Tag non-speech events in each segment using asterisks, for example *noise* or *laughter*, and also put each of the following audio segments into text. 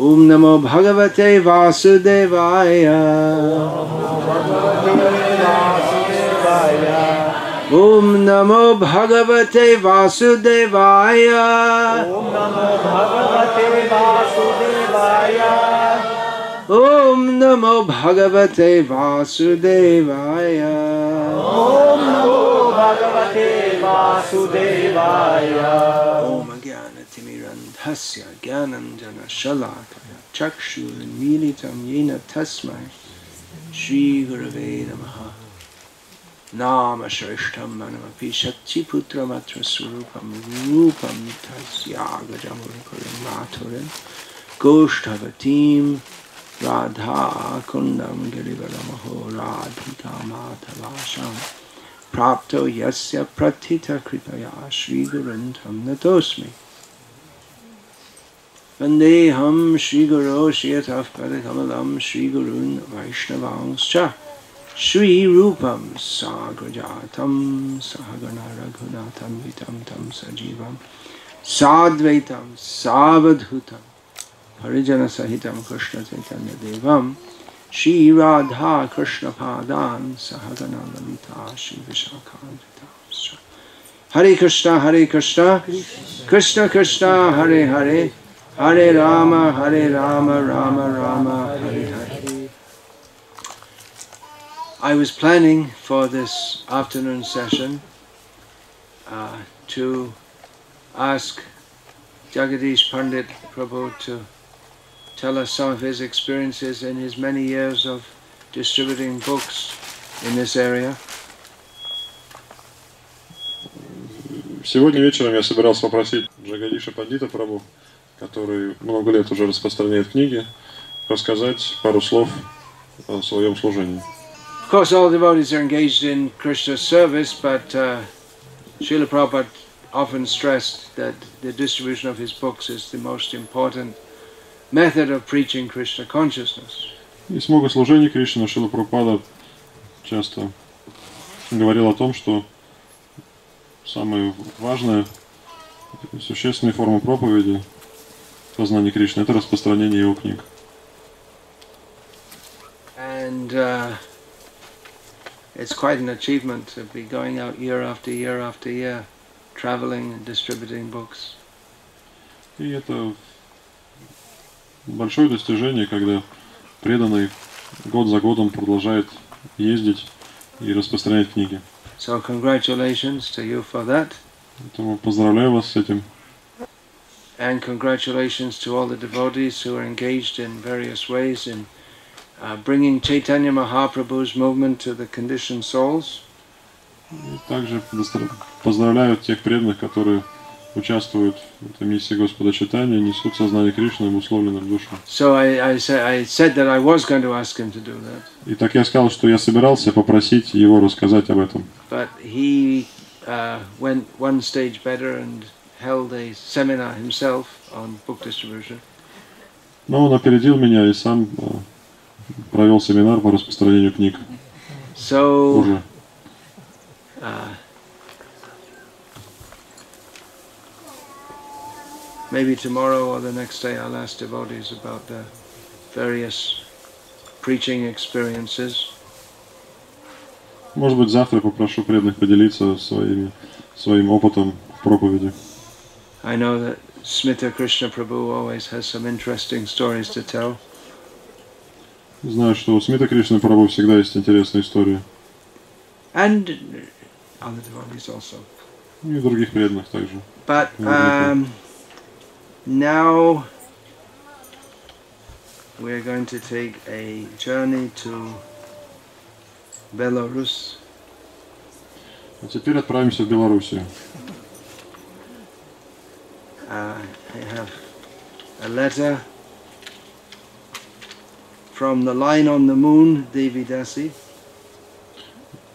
ॐ नमो भगवते वासुदेवाय। ॐ नमो भगवते वासुदेवाय। ॐ नमो भगवते वासुदेवाय। ओम नमो भगवते वासुदेवाय। ॐ ज्ञानतिमिरन्धस्य ज्ञानञ्जनशलाय चक्षुन्मीलितं येन तस्मै श्रीगुरवे नमः नामश्रेष्ठं मनमपि शक्तिपुत्रमत्र स्वरूपं रूपं तस्यागजमुरुकुलं माथुरं गोष्ठवतीं राधाकुन्दं गिरिवरमहो राधिका माधवाशां प्राप्तो यस्य प्रथितकृपया श्रीगुरुन्थं नतोऽस्मि Vandeham Shri Guru Shiyataf Padakamalam Shri Gurun Vaishnavangscha Shri Rupam Sagrajatam Sahagana Raghunatam Vitam Tam Sajivam Sadvaitam Savadhutam Harijana Sahitam Krishna Chaitanya Devam Shri Radha Krishna Padan Sahagana Lalita Shri Vishakanta Hare Krishna Hare Krishna Krishna Krishna Hare Hare Hare Rama Hare Rama Rama Rama Hare Hare I was planning for this afternoon session uh, to ask Jagadish Pandit Prabhu to tell us some of his experiences in his many years of distributing books in this area. Сегодня вечером я собирался попросить Джагадиша Пандита Прабу, который много лет уже распространяет книги, рассказать пару слов о своем служении. Of course, all devotees are engaged in Krishna's service, but uh, Srila Prabhupada often stressed that the distribution of his books is the most important method of preaching Krishna consciousness. Есть много служений Кришны, Шила Прабхупада часто говорил о том, что самая важная существенная форма проповеди познания Кришны – это распространение его книг. And uh, it's quite an achievement to be going out year after year after year, traveling and distributing books. И это большое достижение, когда преданный год за годом продолжает ездить и распространять книги. So congratulations to you for that, Поэтому поздравляю вас с этим. And congratulations to all the devotees who are engaged in various ways in uh, bringing Chaitanya Mahaprabhu's movement to the conditioned souls. И также поздравляю тех преданных, которые участвуют в этой миссии Господа Читания, несут сознание Кришны обусловленным душам. So I, I, I said that I was going to ask him to do that, И так я сказал, что я собирался попросить его рассказать об этом. but he uh, went one stage better and held a seminar himself on book distribution. Но он опередил меня и сам э, провел семинар по распространению книг So уже. uh, maybe tomorrow or the next day I'll ask devotees about the various preaching experiences. Может быть, завтра попрошу преданных поделиться своими, своим опытом проповеди. I know that Smita Krishna Prabhu always has some interesting stories to tell. Знаю, что у Смита Кришны Прабhu всегда есть интересные истории. And other devotees also. И других преданных также. But um, now we're going to take a journey to Belarus. А теперь отправимся в Белоруссию. Uh, I have a letter from the line on the moon, Devi Dasi.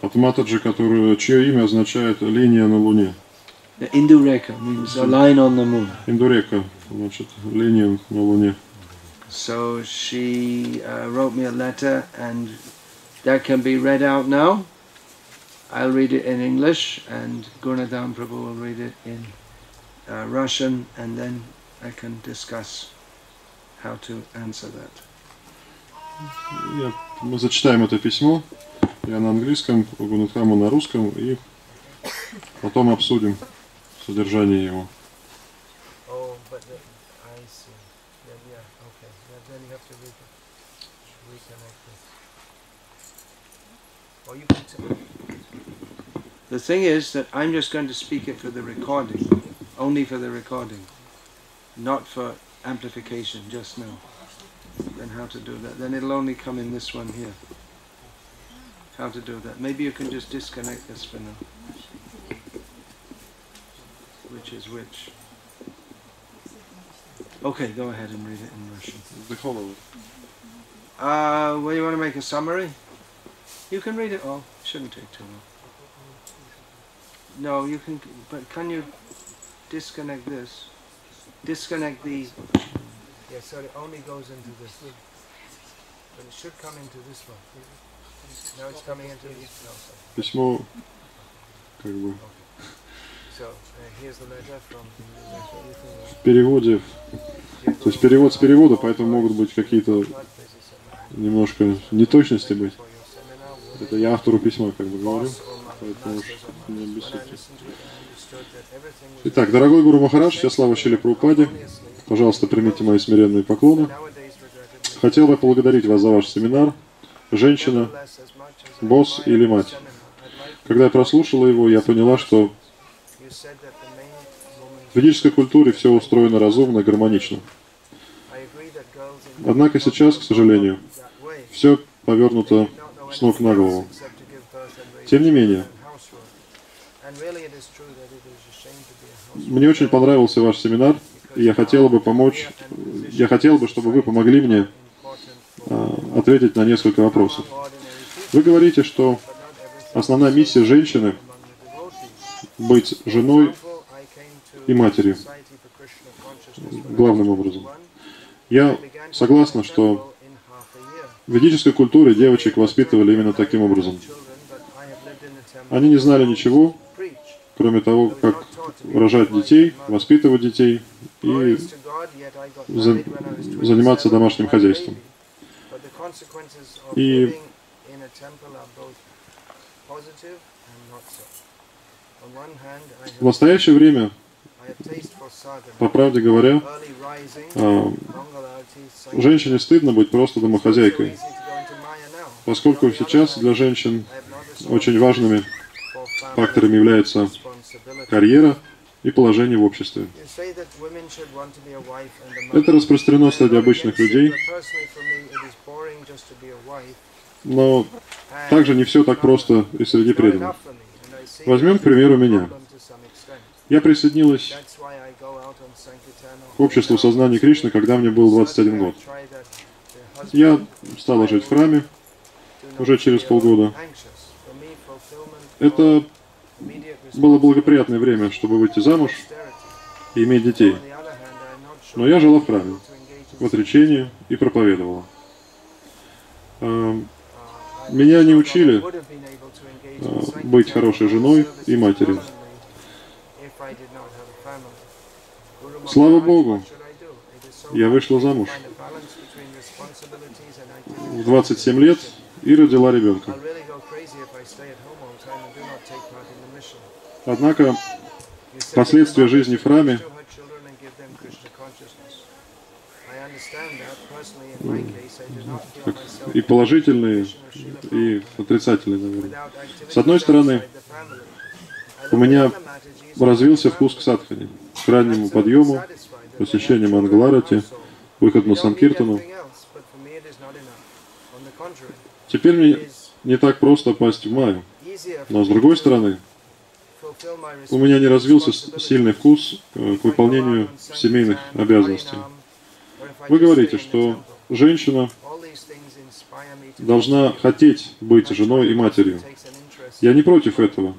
От Матаджи, который, чье имя означает «линия на Луне». The Indureka means a line on the moon. Индурека, значит, линия на Луне. So she uh, wrote me a letter, and that can be read out now. I'll read it in English, and Gurnadam Prabhu will read it in uh, Russian, and then I can discuss how to answer that. Я, мы зачитаем это письмо. Я на английском, Гунатхаму на русском, и потом обсудим содержание его. Oh, the thing is that I'm just going to speak it for the recording, only for the recording, not for amplification just now. Then how to do that? Then it'll only come in this one here. How to do that? Maybe you can just disconnect this for now. Which is which? Okay, go ahead and read it in Russian. The whole. Uh, well, you want to make a summary? You can read it all. Shouldn't take too long. No, you can, but can you disconnect this? Disconnect the. Yeah, so it only goes into this. But it should come into this one. Now it's coming into this. No. Письмо, как бы, So here's the letter from. в переводе, то есть перевод с перевода, поэтому могут быть какие-то немножко неточности быть. Это я автору письма как бы говорю, поэтому уж не обессудьте. Итак, дорогой Гуру Махарадж, вся слава Шиле Прабхупаде, пожалуйста, примите мои смиренные поклоны. Хотел бы поблагодарить вас за ваш семинар «Женщина, босс или мать». Когда я прослушала его, я поняла, что в ведической культуре все устроено разумно, гармонично. Однако сейчас, к сожалению, все повернуто с ног на голову. Тем не менее, мне очень понравился ваш семинар, и я хотела бы помочь, я хотел бы, чтобы вы помогли мне а, ответить на несколько вопросов. Вы говорите, что основная миссия женщины – быть женой и матерью, главным образом. Я согласна, что в ведической культуре девочек воспитывали именно таким образом. Они не знали ничего, кроме того, как рожать детей, воспитывать детей и за- заниматься домашним хозяйством. И в настоящее время, по правде говоря, а, женщине стыдно быть просто домохозяйкой, поскольку сейчас для женщин очень важными факторами являются карьера и положение в обществе. Это распространено среди обычных людей, но также не все так просто и среди преданных. Возьмем, к примеру, меня. Я присоединилась к обществу сознания Кришны, когда мне был 21 год. Я стала жить в храме уже через полгода. Это было благоприятное время, чтобы выйти замуж и иметь детей. Но я жила в храме, в отречении и проповедовала. А, Меня не учили а, быть хорошей женой и матерью. Слава Богу, я вышла замуж в 27 лет и родила ребенка. Однако последствия жизни в храме и положительные, и отрицательные, наверное. С одной стороны, у меня развился вкус к садхане, к раннему подъему, посещению Мангаларати, выход на Санкиртану. Теперь мне не так просто попасть в Майю. Но с другой стороны, у меня не развился сильный вкус э, к выполнению семейных обязанностей. Вы говорите, что женщина должна хотеть быть женой и матерью. Я не против этого,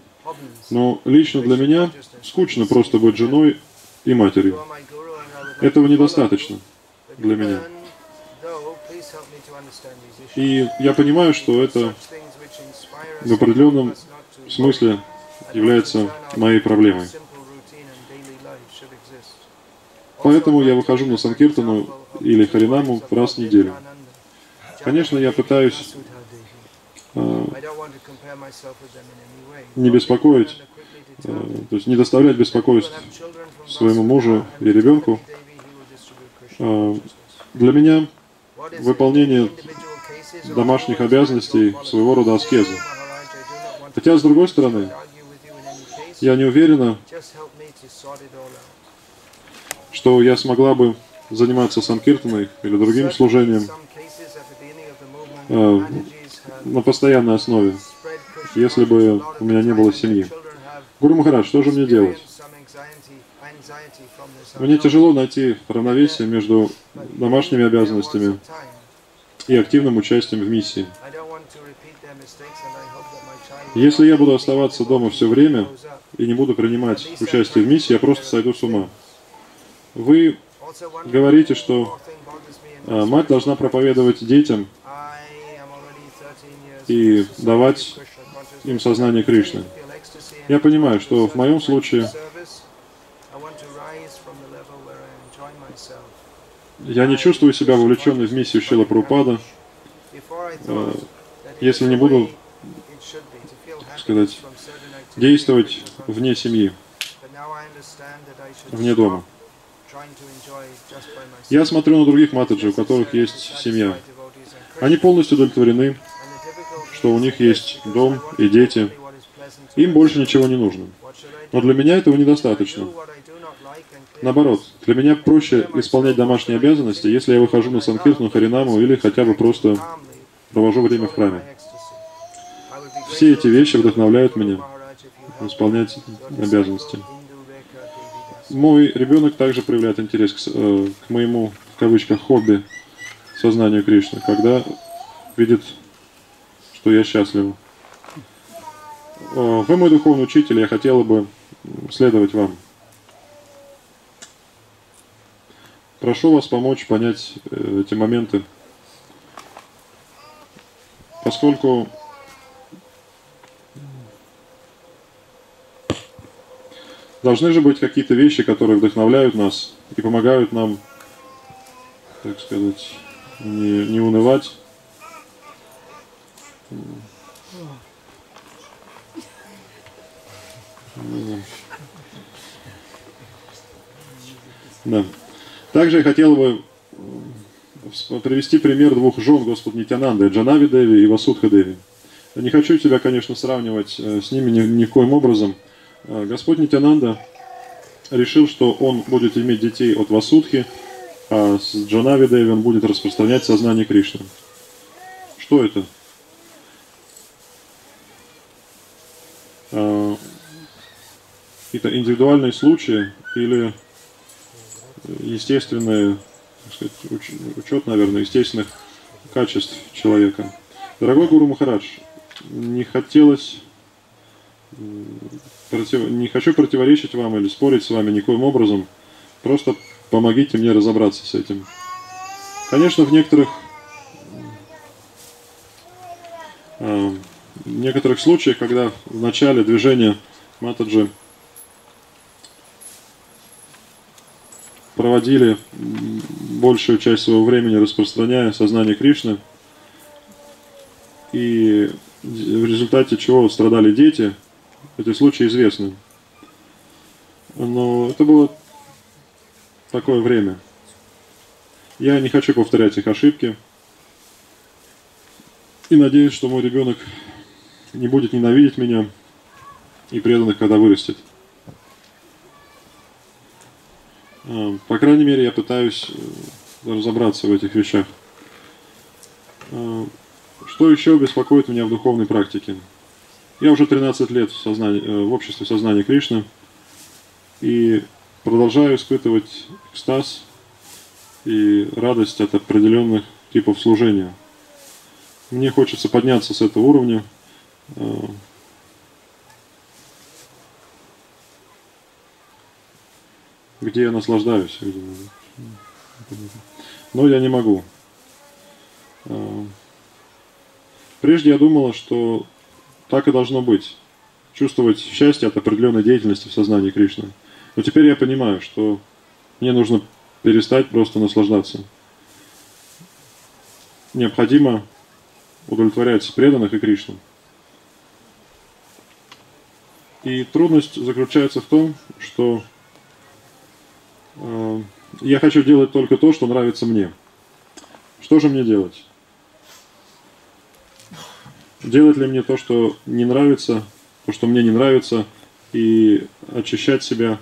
но лично для меня скучно просто быть женой и матерью. Этого недостаточно для меня. И я понимаю, что это в определенном смысле является моей проблемой. Поэтому я выхожу на Санкиртану или Харинаму раз в неделю. Конечно, я пытаюсь э, не беспокоить, э, то есть не доставлять беспокойств своему мужу и ребенку. Э, Для меня выполнение домашних обязанностей своего рода аскеза. Хотя, с другой стороны, я не уверена, что я смогла бы заниматься санкиртаной или другим служением э, на постоянной основе, если бы у меня не было семьи. Гуру Махарадж, что же мне делать? Мне тяжело найти равновесие между домашними обязанностями и активным участием в миссии. Если я буду оставаться дома все время и не буду принимать участие в миссии, я просто сойду с ума. Вы говорите, что а, мать должна проповедовать детям и давать им сознание Кришны. Я понимаю, что в моем случае я не чувствую себя вовлеченной в миссию Шила Прупада, э, если не буду, сказать, действовать вне семьи, вне дома. Я смотрю на других матаджи, у которых есть семья. Они полностью удовлетворены, что у них есть дом и дети. Им больше ничего не нужно. Но для меня этого недостаточно. Наоборот, для меня проще исполнять домашние обязанности, если я выхожу на Санкиртну, Харинаму или хотя бы просто провожу время в храме. Все эти вещи вдохновляют меня исполнять обязанности. Мой ребенок также проявляет интерес к, э, к моему, в кавычках, хобби сознанию Кришны, когда видит, что я счастлив. Вы мой духовный учитель, я хотела бы следовать вам. Прошу вас помочь понять э, эти моменты, поскольку должны же быть какие-то вещи, которые вдохновляют нас и помогают нам, так сказать, не, не унывать. Да. Также я хотел бы привести пример двух жен Господа Нитянанды, Джанави Деви и Васудха Деви. Не хочу тебя, конечно, сравнивать э, с ними ни, ни в коем образом. Э, Господь Нитянанда решил, что он будет иметь детей от Васудхи, а с Джанави Деви он будет распространять сознание Кришны. Что это? Э, это индивидуальные случаи или естественный сказать, учет, наверное, естественных качеств человека. Дорогой Гуру Махарадж, не хотелось, против, не хочу противоречить вам или спорить с вами никоим образом, просто помогите мне разобраться с этим. Конечно, в некоторых, э, в некоторых случаях, когда в начале движения Матаджи проводили большую часть своего времени, распространяя сознание Кришны, и в результате чего страдали дети, эти случаи известны. Но это было такое время. Я не хочу повторять их ошибки. И надеюсь, что мой ребенок не будет ненавидеть меня и преданных, когда вырастет. А, по крайней мере, я пытаюсь э, разобраться в этих вещах. А, что еще беспокоит меня в духовной практике? Я уже 13 лет в, сознании, э, в обществе сознания Кришны и продолжаю испытывать экстаз и радость от определенных типов служения. Мне хочется подняться с этого уровня, а, где я наслаждаюсь. Но я не могу. А, прежде я думала, что так и должно быть. Чувствовать счастье от определенной деятельности в сознании Кришны. Но теперь я понимаю, что Мне нужно перестать просто наслаждаться. Необходимо удовлетворять преданных и Кришну. И трудность заключается в том, что э, я хочу делать только то, что нравится мне. Что же мне делать? Делать ли мне то, что не нравится, то, что мне не нравится, и очищать себя,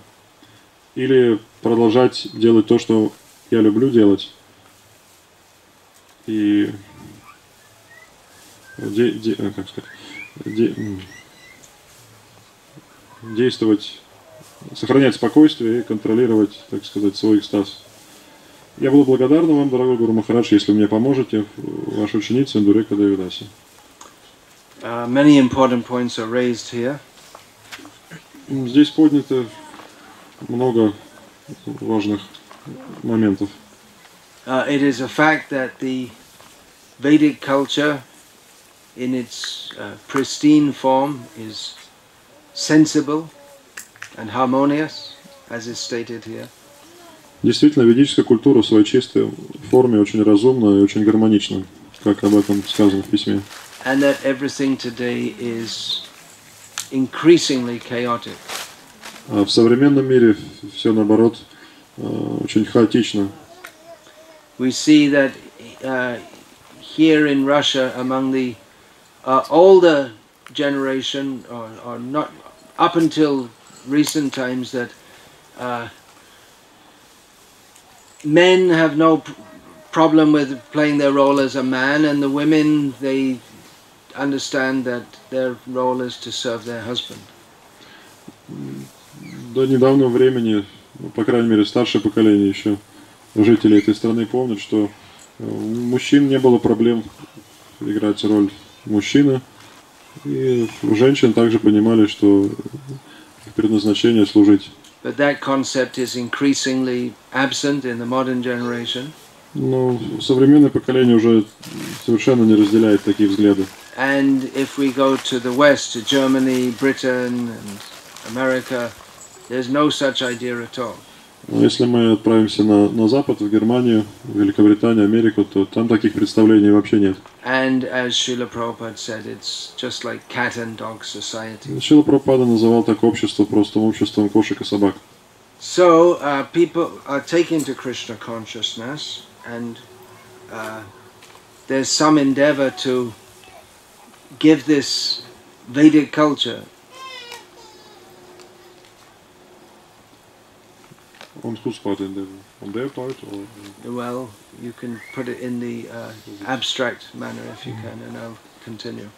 или продолжать делать то, что я люблю делать, и де- де- э, как сказать, де- действовать, сохранять спокойствие и контролировать, так сказать, свой экстаз. Я буду благодарна вам, дорогой Гуру Махарадж, если мне поможете, ваша ученица Индурека Давидаси. Uh, many important points are raised here. Здесь поднято много важных моментов. Uh, it is a fact that the Vedic culture, in its uh, pristine form, is sensible and harmonious, as is stated here. Действительно, ведическая культура в своей чистой форме очень разумна и очень гармонична, как об этом сказано в письме. And that everything today is increasingly chaotic. А в современном мире все наоборот э, очень хаотично. We see that uh, here in Russia, among the uh, older generation, or, or not up until recent times, that uh, men have no p- problem with playing their role as a man, and the women they understand that their role is to serve their husband. До недавнего времени, ну, по крайней мере, старшее поколение еще жителей этой страны помнят, что э, у мужчин не было проблем играть роль мужчины. И у женщин также понимали, что их предназначение служить. But that concept is increasingly absent in the modern generation. Но современное поколение уже совершенно не разделяет такие взгляды. And if we go to the West, to Germany, Britain, and America, there's no such idea at all. Но если мы отправимся на, на Запад, в Германию, в Великобританию, Америку, то там таких представлений вообще нет. And as Srila Prabhupada said, it's just like cat and dog society. Шила Пропада называл так общество просто обществом кошек и собак. So uh, people are taken to Krishna consciousness, and uh, there's some endeavor to give this Vedic culture Он whose part in them? On their part or Well, you can put it in the uh, abstract manner if you can, and I'll continue.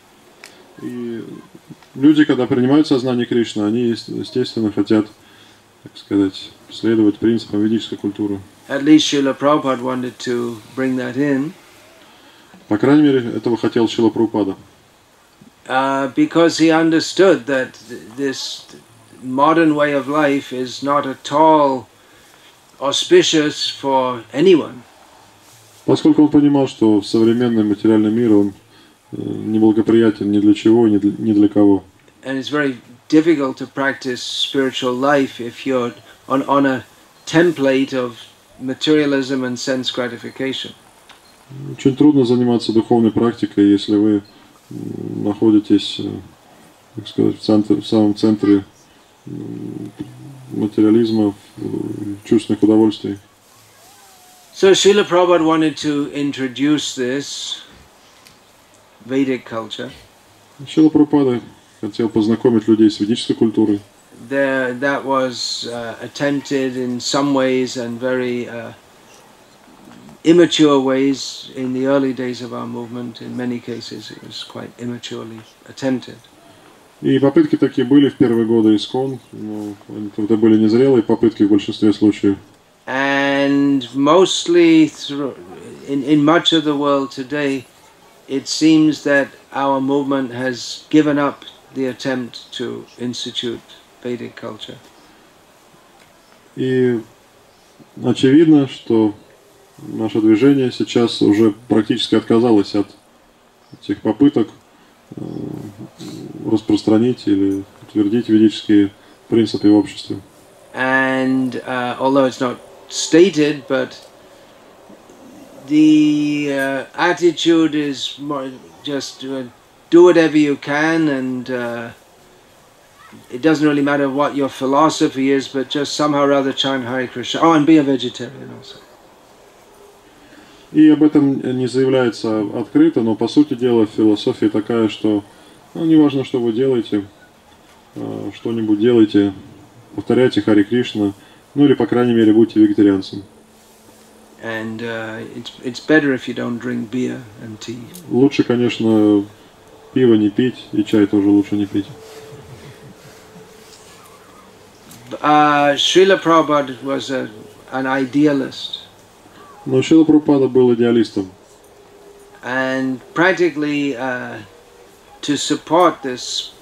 И люди, когда принимают сознание Кришны, они, ес- естественно, хотят, так сказать, следовать принципам ведической культуры. At least Srila Prabhupada wanted to bring that in, По крайней мере, этого хотел Шила Прабхупада. uh, because he understood that th- this modern way of life is not at all auspicious for anyone. Поскольку он понимал, что современный материальный мир, он э, неблагоприятен ни для чего, ни для, ни для кого. And it's very difficult to practice spiritual life if you're on, on a template of materialism and sense gratification. Очень трудно заниматься духовной практикой, если вы м, находитесь, э, так сказать, в, центре- в самом центре материализма, чувственных удовольствий. So Srila Prabhupada wanted to introduce this Vedic culture. Шила Прабхупада хотел познакомить людей с ведической культурой. There, that was uh, attempted in some ways and very uh, immature ways in the early days of our movement. In many cases, it was quite immaturely attempted. И попытки такие были в первые годы ИСКОН, но это были незрелые попытки в большинстве случаев. And mostly through, in, in much of the world today, it seems that our movement has given up the attempt to institute Vedic culture. И очевидно, что наше движение сейчас уже практически отказалось от этих попыток э, распространить или утвердить ведические принципы в обществе. And uh, although it's not stated, but the uh, attitude is more just uh, do whatever you can, and uh, it doesn't really matter what your philosophy is, but just somehow or other chant Hare Krishna. Oh, and be a vegetarian also. И об этом не заявляется открыто, но по сути дела философия такая, что ну, неважно, что вы делаете, э, что-нибудь делайте, повторяйте Хари Кришна, ну или, по крайней мере, будьте вегетарианцем. And uh, it's, it's better if you don't drink beer and tea. Лучше, конечно, пиво не пить, и чай тоже лучше не пить. Uh, Srila Prabhupada was a, an idealist. Но Шила Прабхупада был идеалистом. And practically, uh, to support this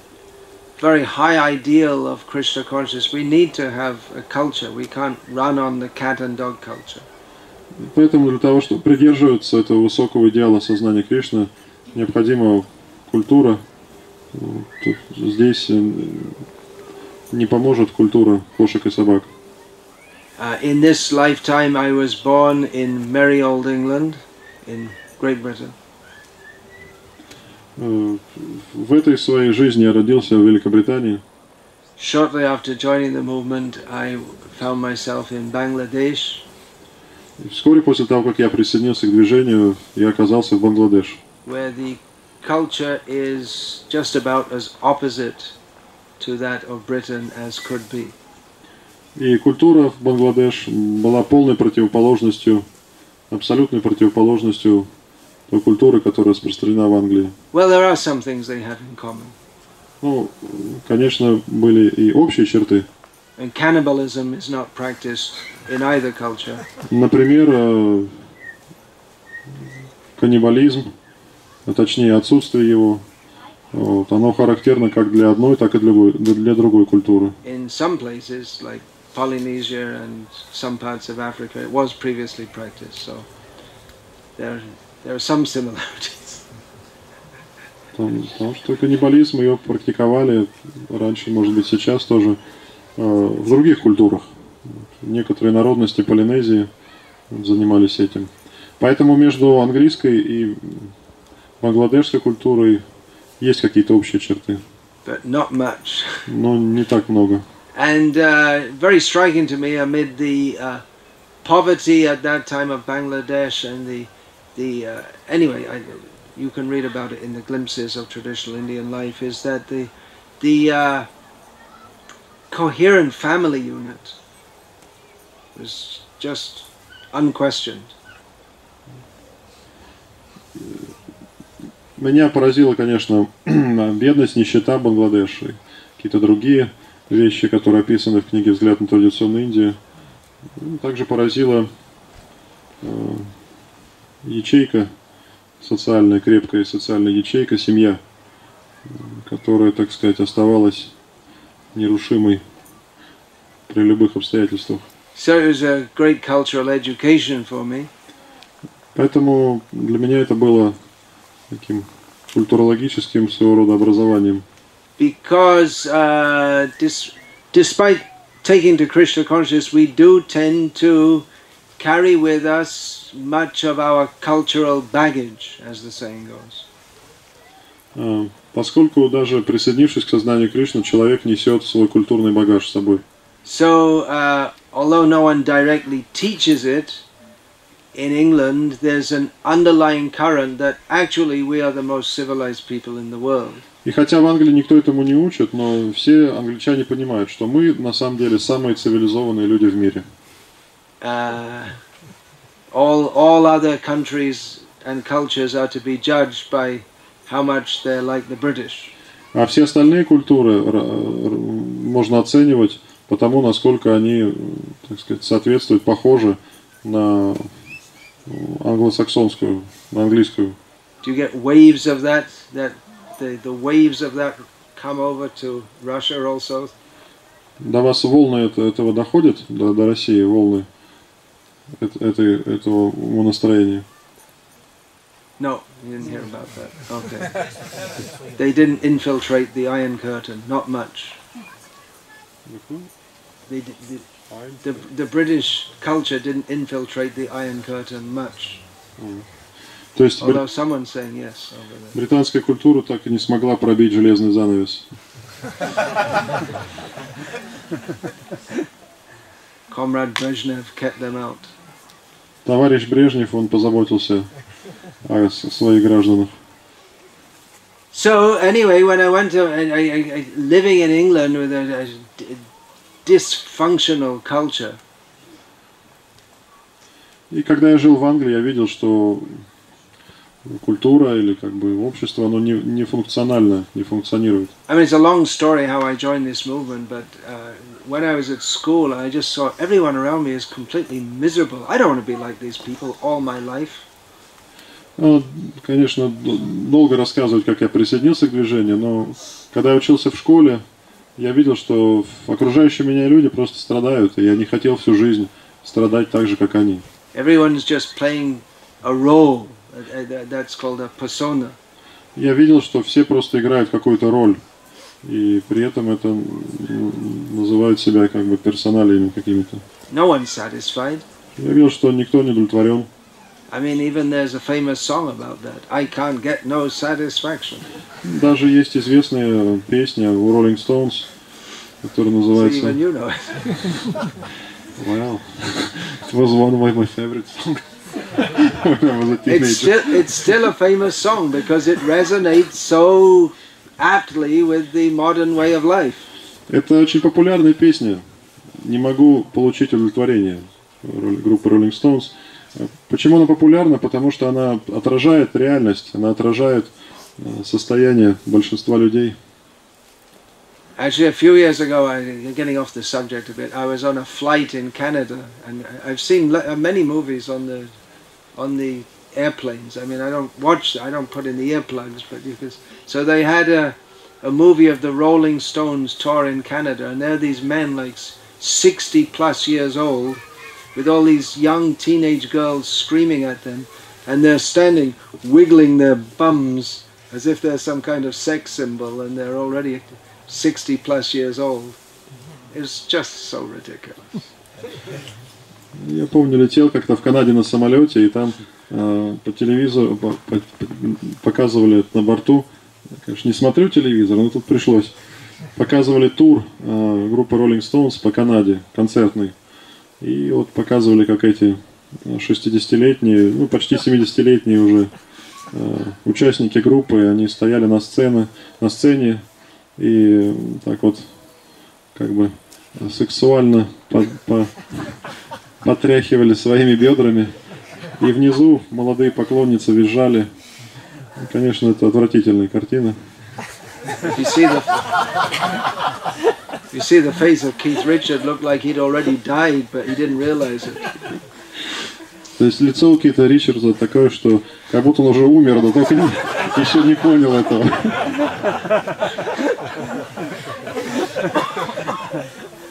very high ideal of Krishna consciousness, we need to have a culture. We can't run on the cat and dog culture. Поэтому для того, чтобы придерживаться этого высокого идеала сознания Кришны, необходима культура. Тут, здесь э, не поможет культура кошек и собак. Uh, in this lifetime, I was born in merry old England, in Great Britain. Э, В этой своей жизни я родился в Великобритании. Shortly after joining the movement, I found myself in Bangladesh, И Вскоре после того, как я присоединился к движению, я оказался в Бангладеш, where the culture is just about as opposite to that of Britain as could be. И культура в Бангладеш была полной противоположностью, абсолютной противоположностью той культуры, которая распространена в Англии. Well, there are some things they had in common. Ну, конечно, были и общие черты. And cannibalism is not practiced in either culture. Например, э, каннибализм, а точнее отсутствие его, вот, оно характерно как для одной, так и для другой, для другой культуры. In some places, like Polynesia and some parts of Africa, it was previously practiced. So there, there are some *laughs* similarities. Потому, потому что каннибализм ее практиковали раньше, может быть, сейчас тоже э, в других культурах. Некоторые народности Полинезии занимались этим. Поэтому между английской и бангладешской культурой есть какие-то общие черты, But not much. но не так много. And uh, very striking to me amid the uh, poverty at that time of Bangladesh and the the uh, anyway, I, you can read about it in the glimpses of traditional Indian life. Is that the the uh, coherent family unit was just unquestioned. Меня поразила, конечно, *clears throat* бедность, нищета Бангладеша и какие-то другие вещи, которые описаны в книге «Взгляд на традиционную Индию». Также поразила э, ячейка социальная, крепкая социальная ячейка, семья, которая, так сказать, оставалась нерушимой при любых обстоятельствах. So it was a great cultural education for me. Поэтому для меня это было таким культурологическим своего рода образованием. because uh, dis- despite taking to Krishna consciousness, we do tend to carry with us much of our cultural baggage, as the saying goes. А, Поскольку даже присоединившись к сознанию Кришны, человек несет свой культурный багаж с собой. So, uh, although no one directly teaches it, in England there's an underlying current that actually we are the most civilized people in the world. И хотя в Англии никто этому не учит, но все англичане понимают, что мы на самом деле самые цивилизованные люди в мире. Uh, all, all other countries and cultures are to be judged by how much they're like the British. А все остальные культуры можно оценивать по тому, насколько они, так сказать, соответствуют, похожи на англосаксонскую, на английскую. Do you get waves of that? That the, the waves of that come over to Russia also? До вас волны это- этого доходят, до, до России волны эт- этой, этого настроения? No, you didn't hear about that. Okay. they didn't infiltrate the Iron Curtain, not much. They, di- di- the, the British culture didn't infiltrate the Iron Curtain much. То есть бри- Although someone's saying yes британская культура так и не смогла пробить железный занавес. *laughs* Comrade Brezhnev kept them out. Товарищ Брежнев, он позаботился о своих гражданах. So anyway, when I went to I, I, I, living in England with a, a dysfunctional culture, И когда я жил в Англии, я видел, что культура или как бы общество, оно не, не функционально, не функционирует. I mean, it's a long story how I joined this movement, but uh, when I was at school, I just saw everyone around me is completely miserable. I don't want to be like these people all my life. Ну, конечно, долго рассказывать, как я присоединился к движению, но когда я учился в школе, я видел, что окружающие меня люди просто страдают, и я не хотел всю жизнь страдать так же, как они. Everyone's just playing a role. Uh, uh, that- That's called a persona. Я видел, что все просто играют какую-то роль, и при этом это называют себя как бы персоналиями какими-то. No one's satisfied. Я видел, что никто не удовлетворен. I mean, even there's a famous song about that. I can't get no satisfaction. Даже есть известная песня у Rolling Stones, которая So называется even you know it. Wow. It was one of my favorite songs It's still, it's still a famous song because it resonates so aptly with the modern way of life. Это очень популярная песня. Не могу получить удовлетворение группы Rolling Stones. Почему она популярна? Потому что она отражает реальность, она отражает э, состояние большинства людей. Actually, a few years ago, I, getting off the subject a bit, I was on a flight in Canada, and I've seen uh, many movies on the on the airplanes. I mean, I don't watch, I don't put in the earplugs, but you can. So they had a a movie of the Rolling Stones tour in Canada, and there are these men like sixty plus years old, with all these young teenage girls screaming at them, and they're standing wiggling their bums as if they're some kind of sex symbol, and they're already 60 plus years old. It's just so ridiculous. *laughs* Я помню, летел как-то в Канаде на самолете, и там э, по телевизору по- по- показывали на борту. Конечно, не смотрю телевизор, но тут пришлось. Показывали тур э, группы Rolling Stones по Канаде, концертный. И вот показывали, как эти э, 60-летние, ну почти 70-летние уже э, участники группы, они стояли на сцене, на сцене и так вот как бы сексуально по- по- потряхивали своими бедрами. И внизу молодые поклонницы визжали. И, Конечно, это отвратительная картина. You see the you see the face of Keith Richard looked like he'd already died, but he didn't realize it. То есть лицо у Кита Ричарда такое, что как будто он уже умер, но только *laughs* не- еще не понял этого.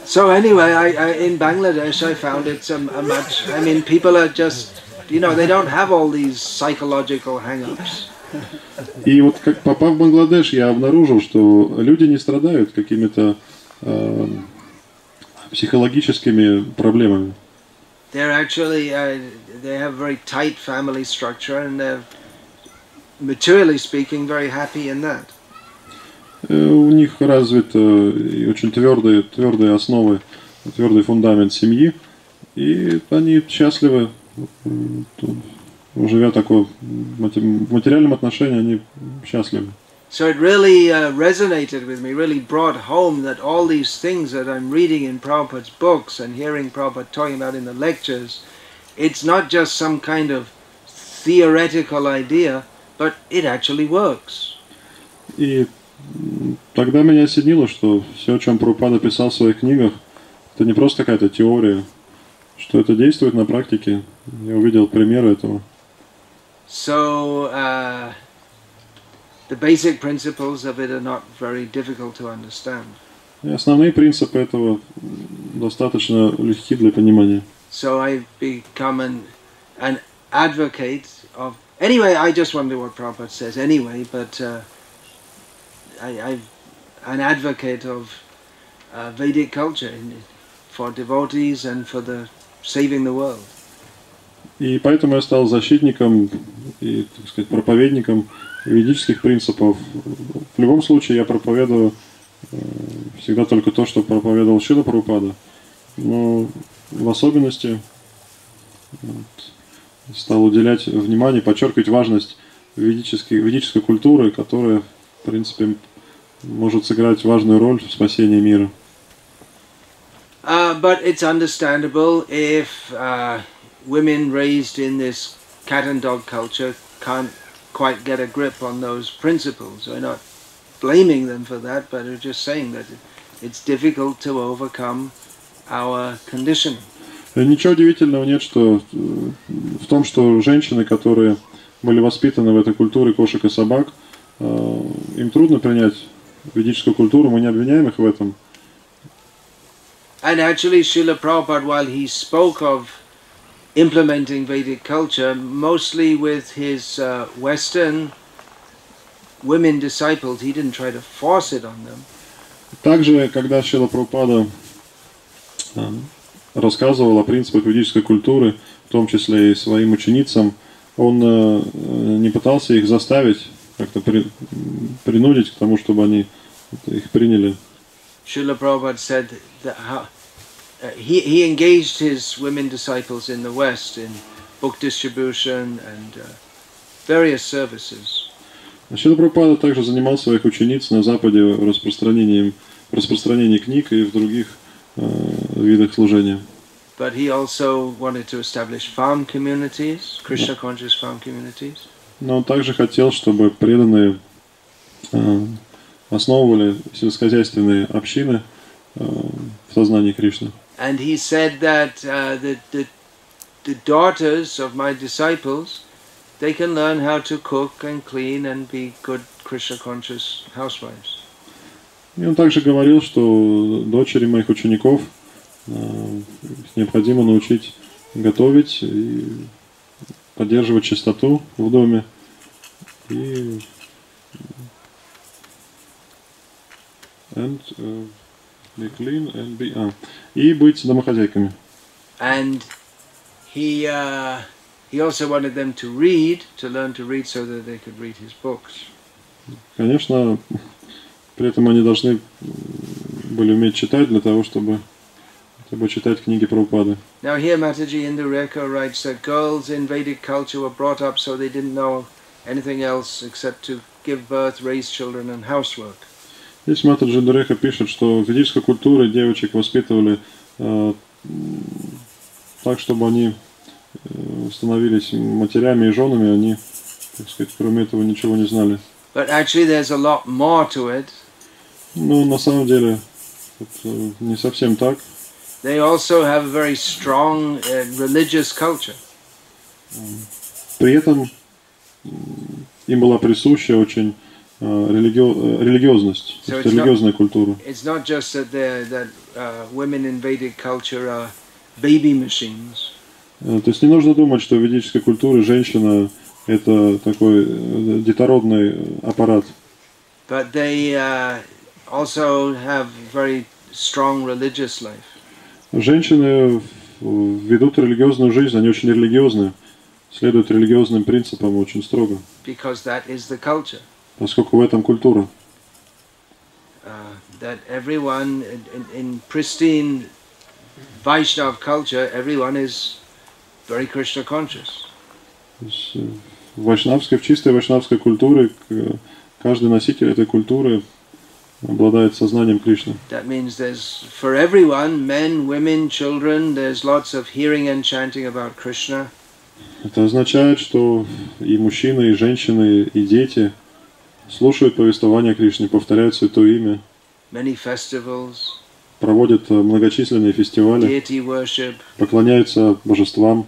So anyway, I, I in Bangladesh I found it's a, a much. I mean, people are just you know they don't have all these psychological hang-ups. *laughs* И вот как попав в Бангладеш, я обнаружил, что люди не страдают какими-то э, психологическими проблемами. They're actually uh, they have very tight family structure and they're materially speaking very happy in that. Э, У них развит э, и очень твердые, твердые основы, твердый фундамент семьи, и они счастливы, живя такое в мате- в материальном отношении, они счастливы. So it really uh, resonated with me, really brought home that all these things that I'm reading in Prabhupada's books and hearing Prabhupada talking about in the lectures, it's not just some kind of theoretical idea, but it actually works. И тогда меня осенило, что все, о чем Прабхупада писал в своих книгах, это не просто какая-то теория, что это действует на практике. Я увидел примеры этого. So uh, the basic principles of it are not very difficult to understand. И основные принципы этого достаточно легки для понимания. So I've become an, an advocate of. Anyway, I just wonder what Prabhupada says anyway, but uh, I, I'm an advocate of uh, Vedic culture. For devotees and for the saving the world. И поэтому я стал защитником и, так сказать, проповедником ведических принципов. В любом случае я проповедую э, всегда только то, что проповедовал Шила Прабхупада. Но в особенности вот, стал уделять внимание, подчеркивать важность ведической, ведической культуры, которая, в принципе, может сыграть важную роль в спасении мира. Uh, but it's understandable if uh, women raised in this cat and dog culture can't quite get a grip on those principles. We're not blaming them for that, but we're just saying that it's difficult to overcome our condition. Ничего удивительного нет, что э, в том, что женщины, которые были воспитаны в этой культуре кошек и собак, э, им трудно принять ведическую культуру, мы не обвиняем их в этом. And actually, Srila Prabhupada, while he spoke of implementing Vedic culture, mostly with his uh, Western women disciples, he didn't try to force it on them. Также, когда Шила Прабхупада э, рассказывал о принципах ведической культуры, в том числе и своим ученицам, он э, не пытался их заставить, как-то при, принудить к тому, чтобы они их приняли. Srila Prabhupada said that how, uh, he, he engaged his women disciples in the West in book distribution and uh, various services. Шила Прабхупада также занимал своих учениц на Западе распространением, распространением книг и в других э, видах служения. But he also wanted to establish farm communities, Krishna conscious farm communities. Но он также хотел, чтобы преданные э, основывали сельскохозяйственные общины э, в сознании Кришны. And he said that uh, the, the, the daughters of my disciples, they can learn how to cook and clean and be good Krishna conscious housewives. И он также говорил, что дочери моих учеников э, необходимо научить готовить и поддерживать чистоту в доме и and, э, be clean and be, а, и быть домохозяйками. And he, uh, he also wanted them to read, to learn to read so that they could read his books. Конечно, при этом они должны были уметь читать для того, чтобы, чтобы читать книги Прабхупады. Now here Mataji Indureka writes that girls in Vedic culture were brought up so they didn't know anything else except to give birth, raise children and housework. Здесь Матаджи Дуреха пишет, что в ведической культуре девочек воспитывали э, так, чтобы они э, становились матерями и женами, они, так сказать, кроме этого ничего не знали. But actually there's a lot more to it. Ну, на самом деле, это не совсем так. They also have a very strong uh, religious culture. При этом им была присуща очень э, религи- э, религиозность, So it's not- религиозная культура. It's not just that that uh, women in Vedic culture are baby machines. Э, То есть не нужно думать, что в ведической культуре женщина это такой э, детородный э, аппарат. but they uh, also have very strong religious life. Женщины ведут религиозную жизнь, они очень религиозны, следуют религиозным принципам очень строго, поскольку в этом культура. Uh, that everyone in, in, in pristine Vaishnav culture, everyone is very Krishna conscious. Э, в вайшнавской, в чистой вайшнавской культуре к- каждый носитель этой культуры обладает сознанием Кришны. That means there's for everyone, men, women, children, there's lots of hearing and chanting about Krishna. Это означает, что и мужчины, и женщины, и дети слушают повествование о Кришне, повторяют Святое Имя, Many festivals, проводят э, многочисленные фестивали, deity worship, поклоняются божествам.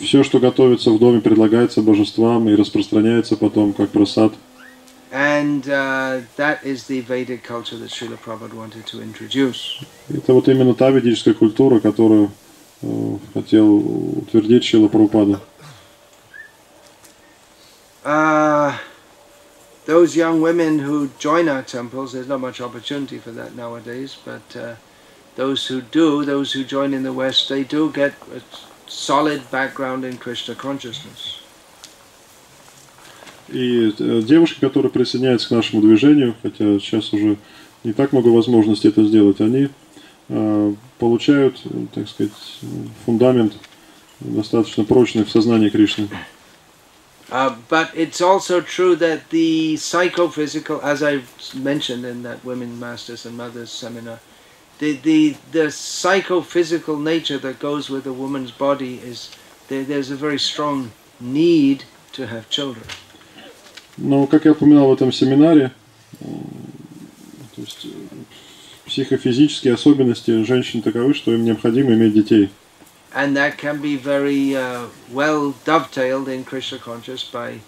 Все, что готовится в доме, предлагается божествам и распространяется потом как просад. And uh, that is the Vedic culture that Srila Prabhupada wanted to introduce. Это вот именно та ведическая культура, которую э, хотел утвердить Шила Прабхупада. Uh, those young women who join our temples, there's not much opportunity for that nowadays, but uh, those who do, those who join in the West, they do get a solid background in Krishna consciousness. И э, девушки, которые присоединяются к нашему движению, хотя сейчас уже не так много возможностей это сделать, они э, получают, э, так сказать, фундамент достаточно прочный в сознании Кришны. Uh, but it's also true that the psychophysical, as I mentioned in that Women Masters and Mothers seminar, the, the, the psychophysical nature that goes with a woman's body is there, there's a very strong need to have children. Но, как я упоминал в этом семинаре, э, то есть, э, психофизические особенности женщин таковы, что им необходимо иметь детей. And that can be very uh, well dovetailed in Krishna conscious by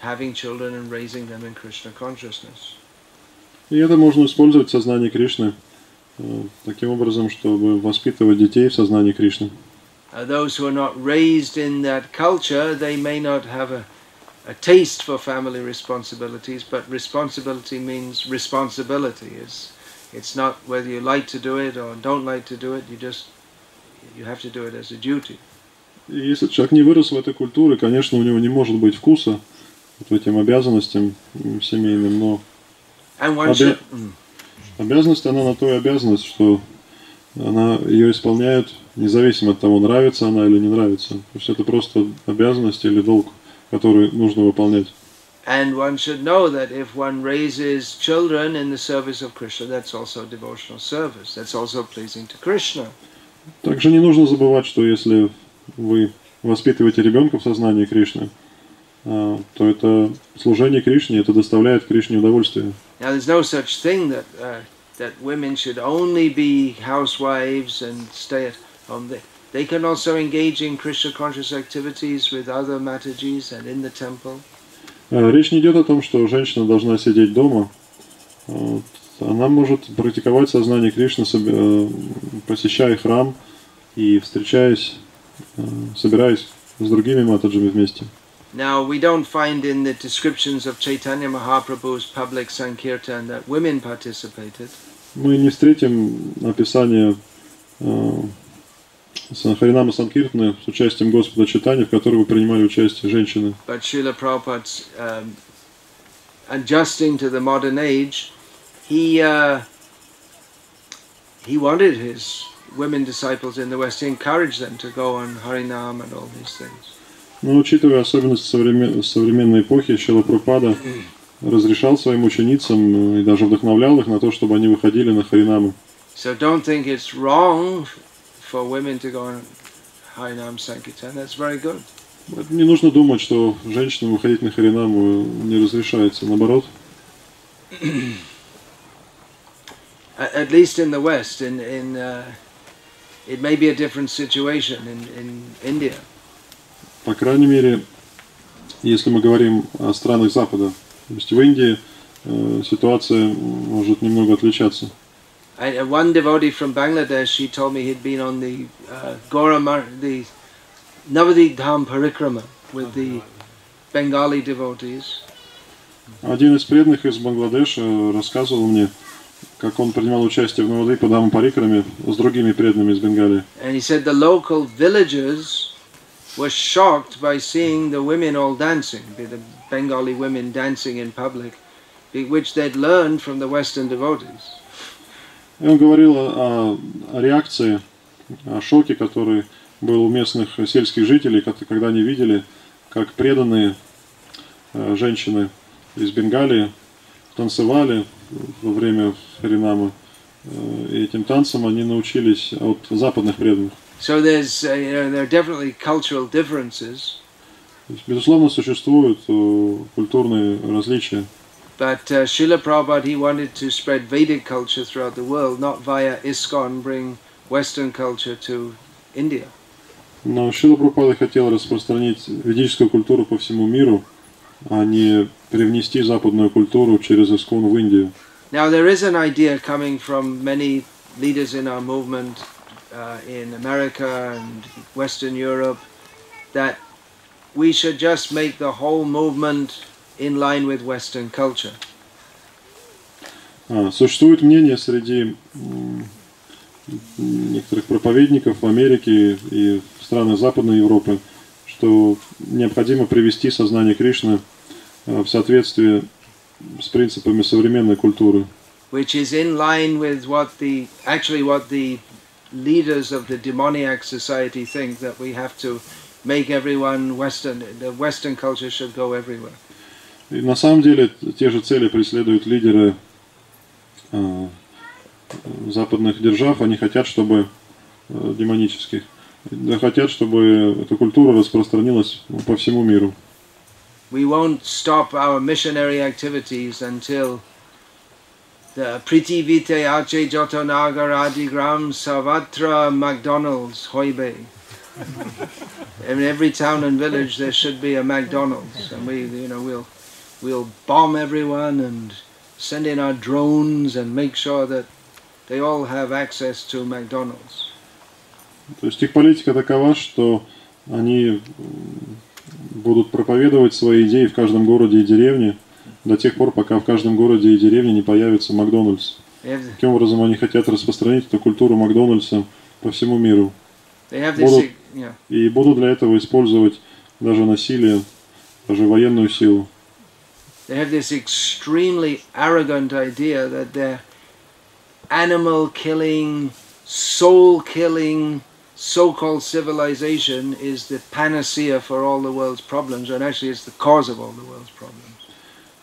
having children and raising them in Krishna consciousness. И это можно использовать в сознании Кришны э, таким образом, чтобы воспитывать детей в сознании Кришны. Uh, those who are not raised in that culture, they may not have a, a taste for family responsibilities, but responsibility means responsibility. It's, it's not whether you like to do it or don't like to do it, you just you have to do it as a duty. Если человек не вырос в этой культуре, конечно, у него не может быть вкуса вот этим обязанностям семейным, но And one should, Mm. Обязанность, она на то и обязанность, что она ее исполняет независимо от того, нравится она или не нравится. То есть это просто обязанность или долг, который нужно выполнять. and one should know that if one raises children in the service of Krishna, that's also devotional service. That's also pleasing to Krishna. Также не нужно забывать, что если вы воспитываете ребенка в сознании Кришны, а, то это служение Кришне, это доставляет Кришне удовольствие. Now, there's no such thing that uh, that women should only be housewives and stay at home. They, they can also engage in Krishna conscious activities with other Matajis and in the temple. А, Речь не идет о том, что женщина должна сидеть дома. А, вот. Она может практиковать сознание Кришны, соб- э, посещая храм и встречаясь, э, собираясь с другими матаджами вместе. Now, we don't find in the descriptions of Chaitanya Mahaprabhu's public Sankirtan that women participated. Мы не встретим описание э, Сан- Харинама Санкиртны с участием Господа Читания, в которой бы принимали участие женщины. But Srila Prabhupada's um, adjusting to the modern age, he uh, he wanted his women disciples in the West to encourage them to go on Harinam and all these things. Но учитывая особенности современ- современной эпохи, Шила Прабхупада разрешал своим ученицам э, и даже вдохновлял их на то, чтобы они выходили на Харинамы. So don't think it's wrong for women to go on Harinam Sankirtan. That's very good. Не нужно думать, что женщинам выходить на Харинаму не разрешается. Наоборот, At least in the West, in in uh, it may be a different situation in, in India. По крайней мере, если мы говорим о странах Запада. То есть в Индии э, ситуация может немного отличаться. I, uh, one devotee from Bangladesh, he told me he'd been on the uh, Gora Mar- the Dham Parikrama with the Bengali devotees. Один из преданных из Бангладеша рассказывал мне, как он принимал участие в Навадвипа Дама Парикраме с другими преданными из Бенгалии. And he said the local villagers were shocked by seeing the women all dancing, the Bengali women dancing in public, which they'd learned from the Western devotees. И он говорил о, о реакции, о шоке, который был у местных сельских жителей, когда они видели, как преданные э, женщины из Бенгалии танцевали во время Харинамы. Э, И этим танцам они научились от западных преданных. So there's, uh, you know, there are definitely cultural differences, То есть, безусловно, существуют э, культурные различия. but uh, Srila Prabhupada, he wanted to spread Vedic culture throughout the world, not via ISKCON, bring Western culture to India. Но Шила Прабхупада хотел распространить ведическую культуру по всему миру, а не привнести западную культуру через Искон в Индию. Now, there is an idea coming from many leaders in our movement uh, in America and Western Europe that we should just make the whole movement in line with Western culture. А, существует мнение среди некоторых проповедников в Америке и в странах Западной Европы, что необходимо привести сознание Кришны э, в соответствие с принципами современной культуры, which is in line with what the actually what the leaders of the demoniac society think that we have to make everyone Western. The Western culture should go everywhere. И на самом деле те же цели преследуют лидеры э, западных держав. Они хотят, чтобы э, демонических, да, хотят, чтобы эта культура распространилась по всему миру. We won't stop our missionary activities until the Pritivite Ache Jotonagar Adigram Savatra McDonald's Hoibe. *laughs* In every town and village there should be a McDonald's and we you know we'll we'll bomb everyone and send in our drones and make sure that they all have access to McDonald's. То есть их политика такова, что они м, будут проповедовать свои идеи в каждом городе и деревне до тех пор, пока в каждом городе и деревне не появится Макдональдс. Таким образом, они хотят распространить эту культуру Макдональдса по всему миру. yeah. И будут для этого использовать даже насилие, даже военную силу. They have this extremely arrogant idea that their animal killing, soul killing, so called civilization is the panacea for all the world's problems, and actually it's the cause of all the world's problems.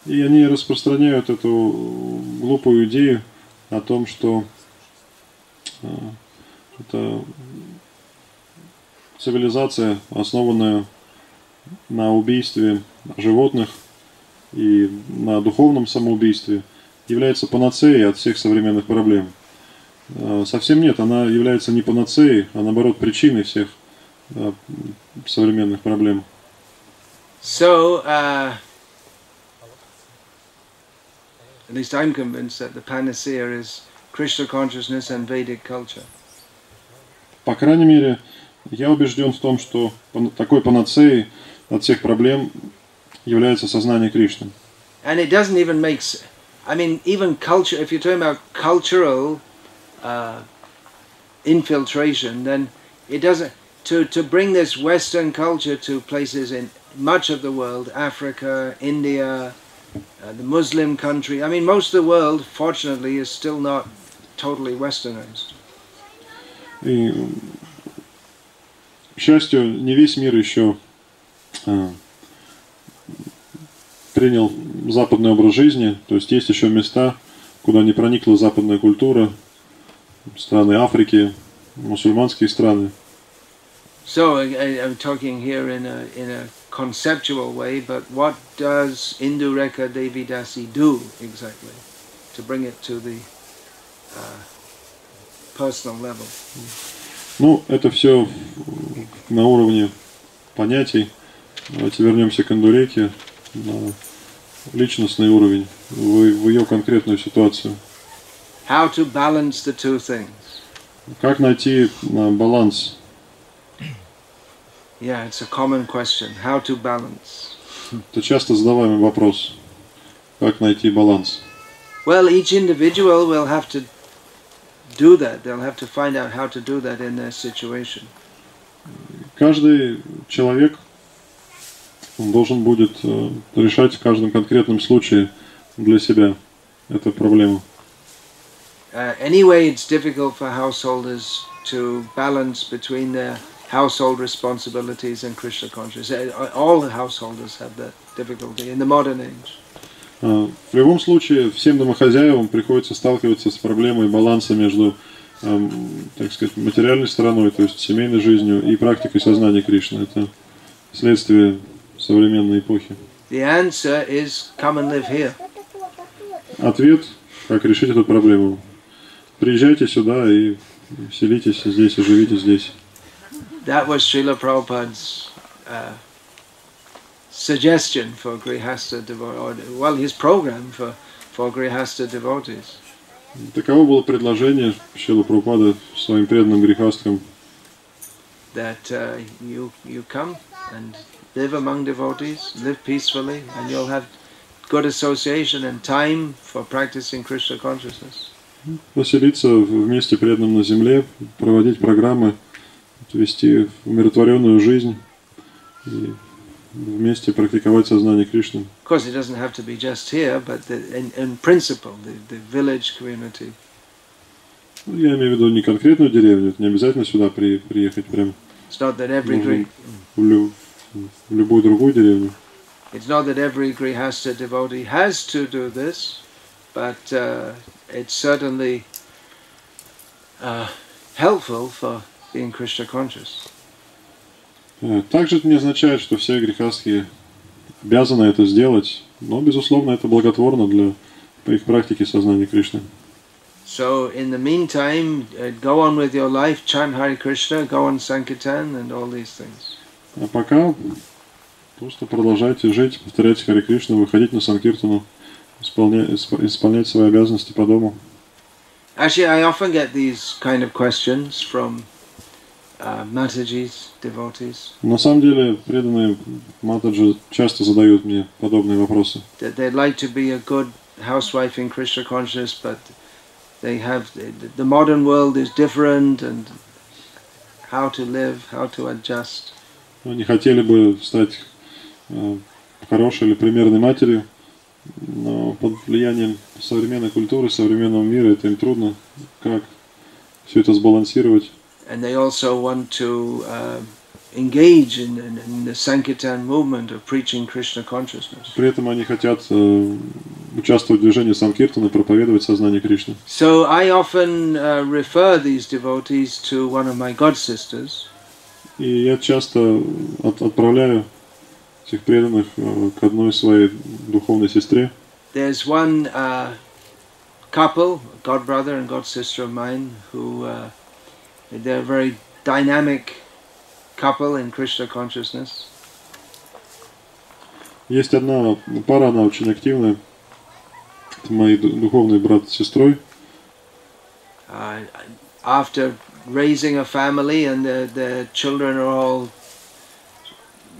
И они распространяют эту глупую идею о том, что э, это цивилизация, основанная на убийстве животных и на духовном самоубийстве, является панацеей от всех современных проблем. Э, Совсем нет, она является не панацеей, а наоборот причиной всех э, современных проблем. So, uh, at least I'm convinced that the panacea is Krishna consciousness and Vedic culture. По крайней мере, я убежден в том, что пан- такой панацеей от всех проблем является сознание Кришны. And it doesn't even make s- I mean, even culture, if you're talking about cultural uh, infiltration, then it doesn't, to, to bring this Western culture to places in much of the world, Africa, India, uh, the Muslim country, I mean, most of the world, fortunately, is still not totally westernized. И, к счастью, не весь мир еще а, принял западный образ жизни, то есть есть еще места, куда не проникла западная культура, страны Африки, мусульманские страны. So I- I'm talking here in a, in a conceptual way, but what does Indureka Devidasi do exactly to bring it to the uh, personal level? Ну, это все на уровне понятий. Давайте вернемся к Индуреке на личностный уровень, в, в ее конкретную ситуацию. How to balance the two things? Как найти а, баланс? Yeah, it's a common question. How to balance? *laughs* Это часто задаваемый вопрос. Как найти баланс? Well, each individual will have to do that. They'll have to find out how to do that in their situation. Каждый человек он должен будет э, решать в каждом конкретном случае для себя эту проблему. Uh, anyway, it's difficult for householders to balance between their household responsibilities and Krishna consciousness. Uh, All the householders have that difficulty in the modern age. А, В любом случае, всем домохозяевам приходится сталкиваться с проблемой баланса между, эм, так сказать, материальной стороной, то есть семейной жизнью, и практикой сознания Кришны. Это следствие современной эпохи. The answer is come and live here. Ответ, как решить эту проблему. Приезжайте сюда и селитесь здесь и живите здесь. That was Srila Prabhupada's uh, suggestion for Grihasta devotees, well, his program for, for Grihasta devotees. Таково было предложение Шила Прупада своим преданным грехасткам. that uh, you you come and live among devotees, live peacefully, and you'll have good association and time for practicing Krishna consciousness. Поселиться вместе преданным на земле, проводить программы, вести умиротворенную жизнь и вместе практиковать сознание Кришны. Of course, it doesn't have to be just here, but the, in, in principle, the, the village community. Ну, Я имею в виду не конкретную деревню, не обязательно сюда при, приехать прям It's not that every Greek, в, лю- в любую другую деревню. it's not that every grihasta devotee has to do this, but uh, it's certainly uh, helpful for being Krishna conscious. Э, Также это не означает, что все грехастские обязаны это сделать, но, безусловно, это благотворно для их практики сознания Кришны. So, in the meantime, uh, go on with your life, chant Hare Krishna, go on Sankirtan, and all these things. А пока просто продолжайте жить, повторяйте Харе Кришну, выходить на Санкиртану, исполня- исп- исполнять свои обязанности по дому. Actually, I often get these kind of questions from На самом деле, преданные Матаджи часто задают мне подобные вопросы. that they'd like to be a good housewife in Krishna consciousness, but they have the, the modern world is different, and how to live, how to adjust. Они хотели бы стать э, хорошей или примерной матерью, но под влиянием современной культуры, современного мира это им трудно. Как все это сбалансировать? And they also want to um engage in, in, in the Sankirtan movement of preaching Krishna consciousness. При этом они хотят э, участвовать в движении Санкиртана и проповедовать сознание Кришны. So I often uh, refer these devotees to one of my god sisters, И я часто от- отправляю этих преданных э, к одной своей духовной сестре. There's one uh, couple, god brother and god sister of mine, who uh, they're a very dynamic couple in Krishna consciousness. Есть одна пара, она очень активная. Это мои ду- духовный брат с сестрой. Uh, after raising a family and the, the children are all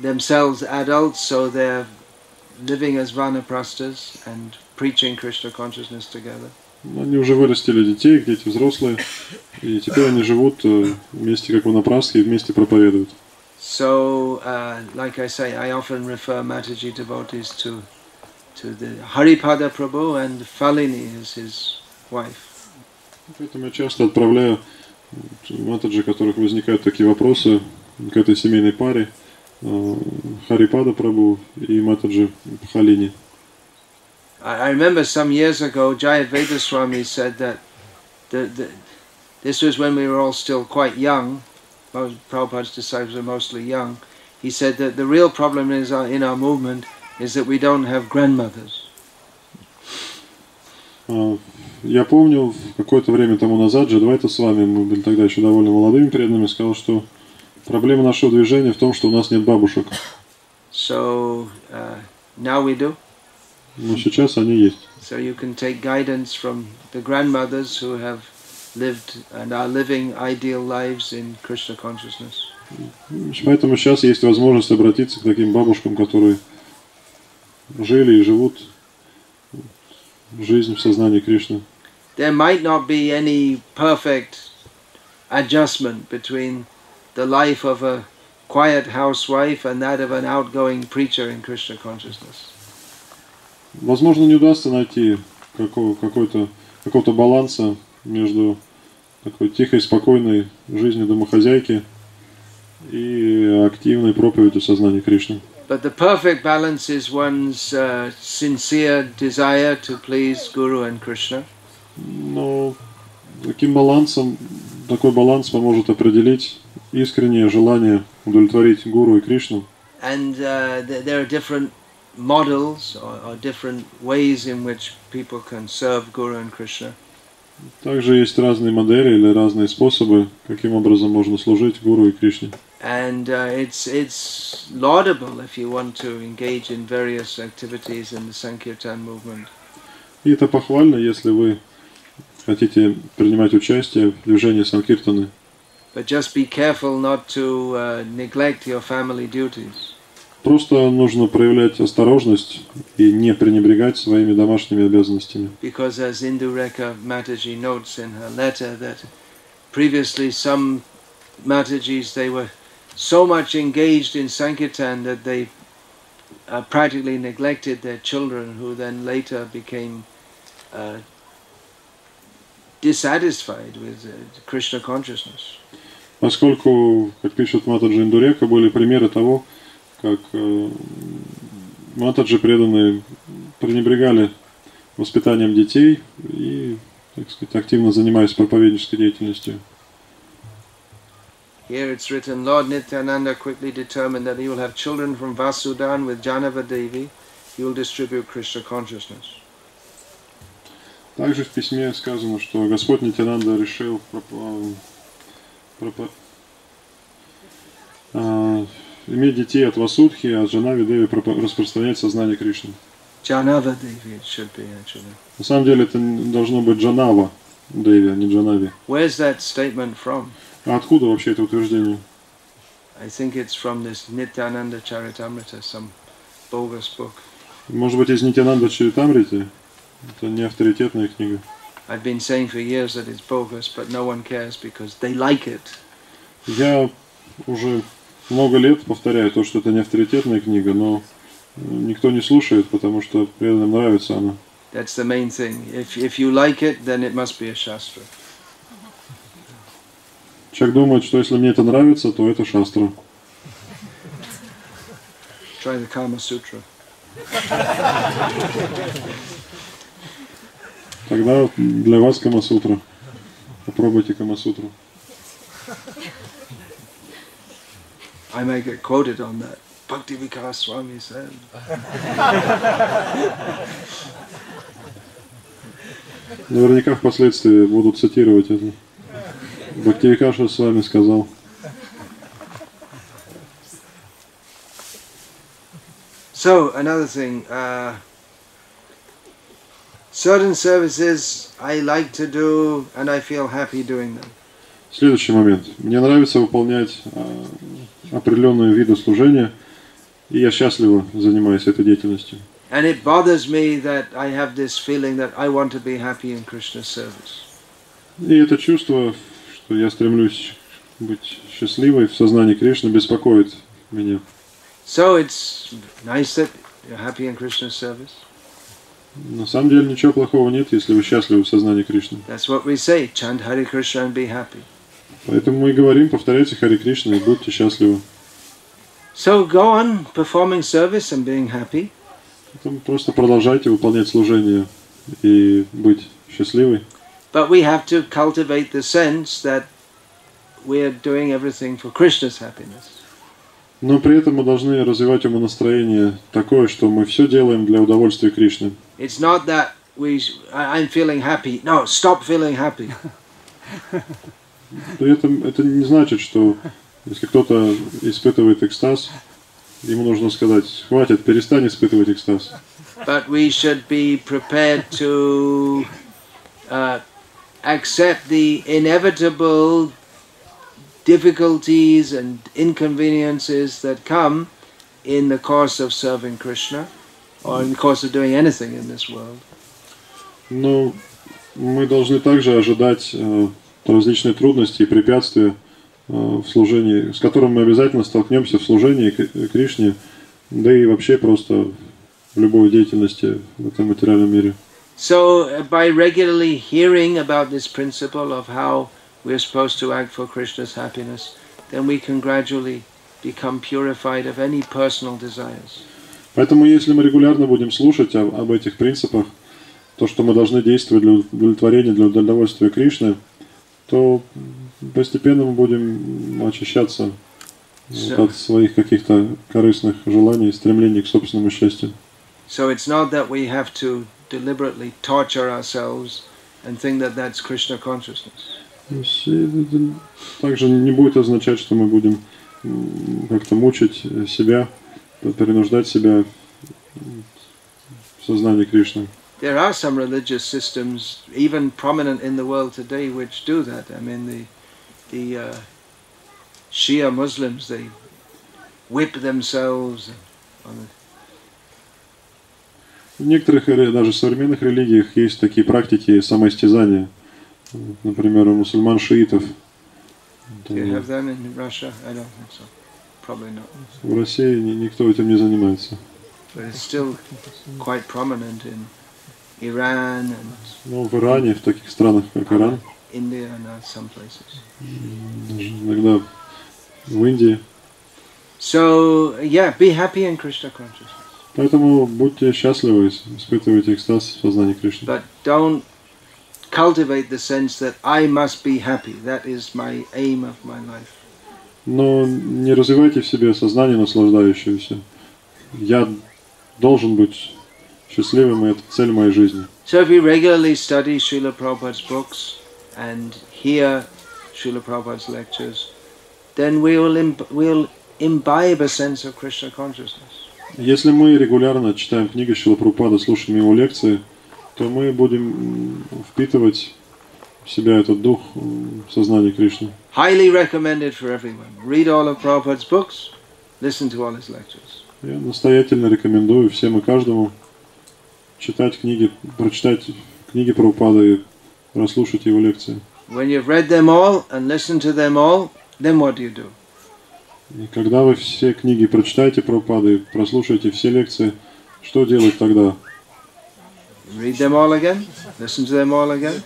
themselves adults, so they're living as vanaprasthas and preaching Krishna consciousness together. Они уже вырастили детей, дети взрослые. И теперь они живут э, вместе, как ванапрасхи, и вместе проповедуют. So, uh, like I say, I often refer Mataji devotees to to the Haripada Prabhu and Falini is his wife. Поэтому я часто отправляю матаджи, у которых возникают такие вопросы, к этой семейной паре, э, Харипада Прабу и матаджи Халини. I, I remember some years ago, Jayadvaita Swami said that the, the, this was when we were all still quite young. Most Prabhupada's disciples are mostly young. He said that the real problem is uh, in our movement is that we don't have grandmothers. А, Я помню, в какое-то время тому назад, Джадвайта с вами, мы были тогда еще довольно молодыми преданными, сказал, что проблема нашего движения в том, что у нас нет бабушек. So uh, now we do. Но сейчас они есть. So you can take guidance from the grandmothers who have lived and are living ideal lives in Krishna consciousness. Поэтому сейчас есть возможность обратиться к таким бабушкам, которые жили и живут жизнь в сознании Кришны. There might not be any perfect adjustment between the life of a quiet housewife and that of an outgoing preacher in Krishna consciousness. Возможно, не удастся найти какого, какой-то, какого-то баланса между такой тихой, спокойной жизнью домохозяйки и активной проповедью сознания Кришны. But the perfect balance is one's uh, sincere desire to please Guru and Krishna, Но таким балансом, такой баланс поможет определить искреннее желание удовлетворить Гуру и Кришну. and uh, th- there are different models or, or different ways in which people can serve Guru and Krishna. Также есть разные модели или разные способы, каким образом можно служить Гуру и Кришне. And uh, it's it's laudable if you want to engage in various activities in the Sankirtan movement. И это похвально, если вы хотите принимать участие в движении Санкиртаны. But just be careful not to uh, neglect your family duties. Просто нужно проявлять осторожность и не пренебрегать своими домашними обязанностями. Because as Indureka Mataji notes in her letter that previously some Matajis they were so much engaged in Sankirtan that they uh, practically neglected their children who then later became uh, dissatisfied with uh, Krishna consciousness. Поскольку, как пишет Матаджи Индурека, были примеры того, как э, Матаджи преданные пренебрегали воспитанием детей и, так сказать, активно занимаясь проповеднической деятельностью. Here it's written, Lord Nityananda quickly determined that he will have children from Vasudan with Janava Devi. He will distribute Krishna consciousness. Также в письме сказано, что Господь Нитянанда решил пропо- пропо- а, иметь детей от Васудхи, а от Джанави Деви распространять сознание Кришны. Devi it should be actually. На самом деле это должно быть Джанава Деви, а не Джанави. Where's that statement from? А откуда вообще это утверждение? I think it's from this Nityananda Charitamrita, some bogus book. Может быть, из Нитянанда Чаритамрити? Это не авторитетная книга. I've been saying for years that it's bogus, but no one cares because they like it. Я уже много лет повторяю то, что это не авторитетная книга, но э, никто не слушает, потому что преданным нравится она. That's the main thing. If, if you like it, then it must be a Shastra. Человек думает, что если мне это нравится, то это шастра. Try the Kama Sutra. Тогда для вас Камасутра. Попробуйте Камасутру. I may get quoted on that. Bhakti Vikas Swami said. Наверняка впоследствии будут цитировать это. Бхактивикаша с вами сказал. So, another thing. Uh, certain services I like to do and I feel happy doing them. Следующий момент. Мне нравится выполнять а, определенные виды служения, и я счастливо занимаюсь этой деятельностью. And it bothers me that I have this feeling that I want to be happy in Krishna's service. И это чувство, что я стремлюсь быть счастливой в сознании Кришны, беспокоит меня. So it's nice that you're happy in Krishna's service. На самом деле ничего плохого нет, если вы счастливы в сознании Кришны. That's what we say. Chant Hare Krishna and be happy. Поэтому мы и говорим, повторяйте Хари Кришна и будьте счастливы. So go on performing service and being happy. Поэтому просто продолжайте выполнять служение и быть счастливой. But we have to cultivate the sense that we're doing everything for Krishna's happiness. Но при этом мы должны развивать умонастроение такое, что мы все делаем для удовольствия Кришны. It's not that we, I'm feeling happy. No, stop feeling happy. *laughs* При этом это не значит, что если кто-то испытывает экстаз, ему нужно сказать, хватит, перестань испытывать экстаз. But we should be prepared to uh, accept the inevitable difficulties and inconveniences that come in the course of serving Krishna or in the course of doing anything in this world. Но мы должны также ожидать э, различные трудности и препятствия э, в служении, с которыми мы обязательно столкнемся в служении к Кришне, да и вообще просто в любой деятельности в этом материальном мире. So, uh, by regularly hearing about this principle of how we're supposed to act for Krishna's happiness, then we can gradually become purified of any personal desires. Поэтому, если мы регулярно будем слушать о- об этих принципах, то, что мы должны действовать для удовлетворения, для удовольствия Кришны, то постепенно мы будем очищаться вот от своих каких-то корыстных желаний, стремлений к собственному счастью. So, it's not that we have to deliberately torture ourselves and think that that's Krishna consciousness. Есть, э, Также не будет означать, что мы будем как-то мучить э, себя, принуждать себя в сознании Кришны. There are some religious systems, even prominent in the world today, which do that. I mean, the the uh, Shia Muslims they whip themselves. В некоторых даже современных религиях есть такие практики самоистязания. Например, у мусульман шиитов. Do you have them in Russia? I don't think so. Probably not. В России ни- никто этим не занимается. But it's still quite prominent in And Но в Иране, в таких странах, как Иран, даже иногда в Индии. So, yeah, be happy in Krishna consciousness. Поэтому будьте счастливы, испытывайте экстаз в сознании Кришны. But don't cultivate the sense that I must be happy. That is my aim of my life. Но не развивайте в себе сознание наслаждающееся. Я должен быть счастливым, и это цель моей жизни. So if we regularly study Srila Prabhupada's books and hear Srila Prabhupada's lectures, then we will, imb- we'll imbibe a sense of Krishna consciousness. Если мы регулярно читаем книги Шилапрупада, слушаем его лекции, то мы будем впитывать в себя этот дух сознания Кришны. Highly recommended for everyone. Read all of Prabhupada's books, listen to all his lectures. Я настоятельно рекомендую всем и каждому читать книги, прочитать книги Прабхупада и расслушать его лекции. When you've read them all and listened to them all, then what do you do? И когда вы все книги прочитаете Прабхупада и прослушаете все лекции, что делать тогда? Read them all again? Listen to them all again?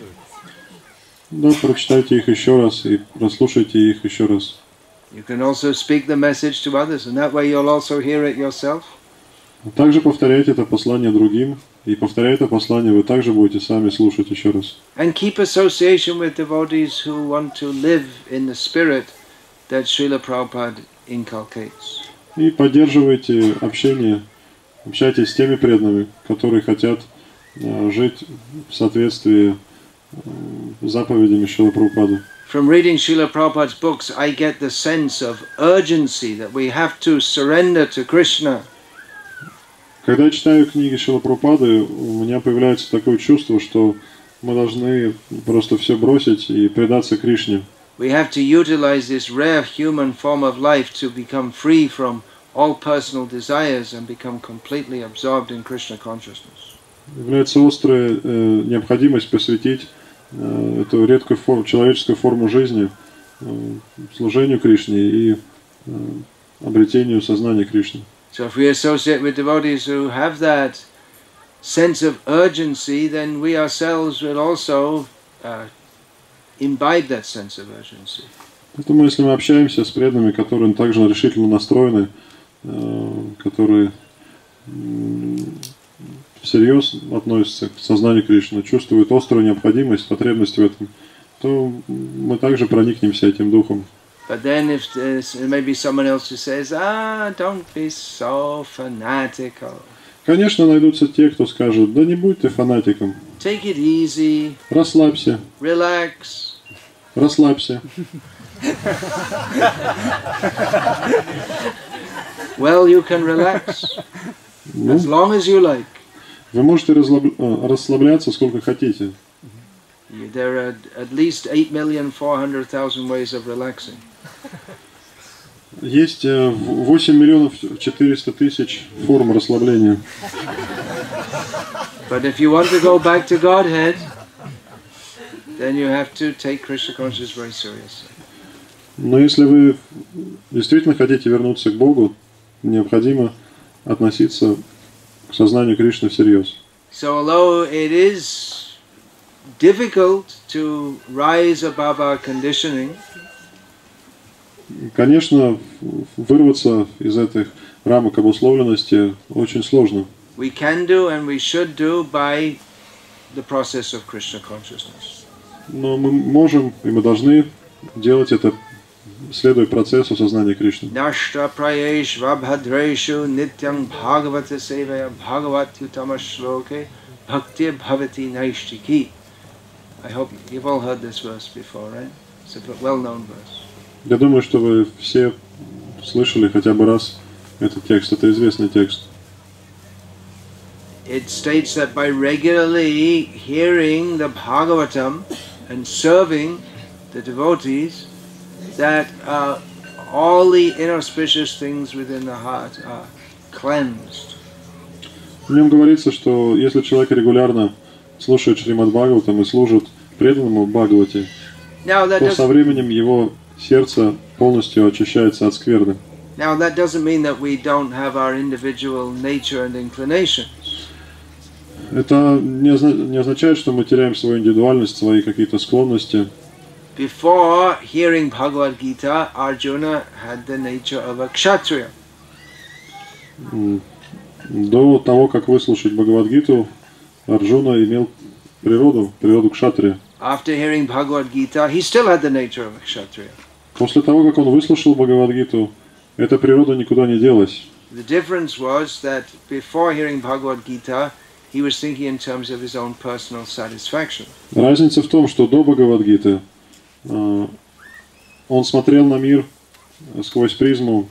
Да, прочитайте их еще раз и прослушайте их еще раз. You can also speak the message to others, and that way you'll also hear it yourself. Также повторяйте это послание другим, и повторяя это послание, вы также будете сами слушать еще раз. And keep association with devotees who want to live in the spirit that Srila Prabhupada inculcates. И поддерживайте общение, общайтесь с теми преданными, которые хотят э, жить в соответствии э, с заповедями Шила Прабхупады. From reading Srila Prabhupada's books, I get the sense of urgency that we have to surrender to Krishna. Когда я читаю книги Шила Прабхупады, у меня появляется такое чувство, что мы должны просто все бросить и предаться Кришне. We have to utilize this rare human form of life to become free from all personal desires and become completely absorbed in Krishna consciousness. Является острая э, необходимость посвятить э, эту редкую форму, человеческую форму жизни э, служению Кришне и э, обретению сознания Кришны. So if we associate with devotees who have that sense of urgency, then we ourselves will also uh, imbibe that sense of urgency. Поэтому, если мы общаемся с преданными, которые также решительно настроены, э, которые всерьез относятся к сознанию Кришны, чувствуют острую необходимость, потребность в этом, то мы также проникнемся этим духом. But then if there's maybe someone else who says, ah, don't be so fanatical. Конечно, найдутся те, кто скажет, да не будь ты фанатиком, Take it easy, расслабься, relax. расслабься. Well, you can relax Ну, as long as you like. вы можете разлаб- э, расслабляться сколько хотите. You- There are at least 8,400,000 ways of relaxing. Есть э, в- 8 миллионов 400 тысяч форм расслабления. But if you want to go back to Godhead, then you have to take Krishna consciousness very seriously. Но если вы действительно хотите вернуться к Богу, необходимо относиться к сознанию Кришны всерьез. So, although it is difficult to rise above our conditioning, Конечно, вырваться из этих рамок обусловленности очень сложно. we can do and we should do by the process of Krishna consciousness. Но мы можем и мы должны делать это, следуя процессу сознания Кришны. Prayesh vabhadreshu nityam bhagavata sevaya bhagavat utama shloke bhakti bhavati naishtiki. I hope you've all heard this verse before, right? It's a well-known verse. Я думаю, что вы все слышали хотя бы раз этот текст. Это известный текст. It states that by regularly hearing the Bhagavatam and serving the devotees, that uh, all the inauspicious things within the heart are cleansed. В нем говорится, что если человек регулярно слушает Шримад Бхагаватам и служит преданному that, то со временем его сердце полностью очищается от скверны. now that doesn't mean that we don't have our individual nature and inclination. Это не, озна- не означает, что мы теряем свою индивидуальность, свои какие-то склонности. Before hearing Bhagavad Gita, Arjuna had the nature of a kshatriya. До того, как выслушать Бхагавадгиту, Арджуна имел природу, природу кшатрия. After hearing Bhagavad Gita, he still had the nature of a kshatriya. После того, как он выслушал Бхагавадгиту, эта природа никуда не делась. The difference was that before hearing Bhagavad Gita, he was thinking in terms of his own personal satisfaction. Разница в том, что до Бхагавадгиты а, он смотрел на мир сквозь призму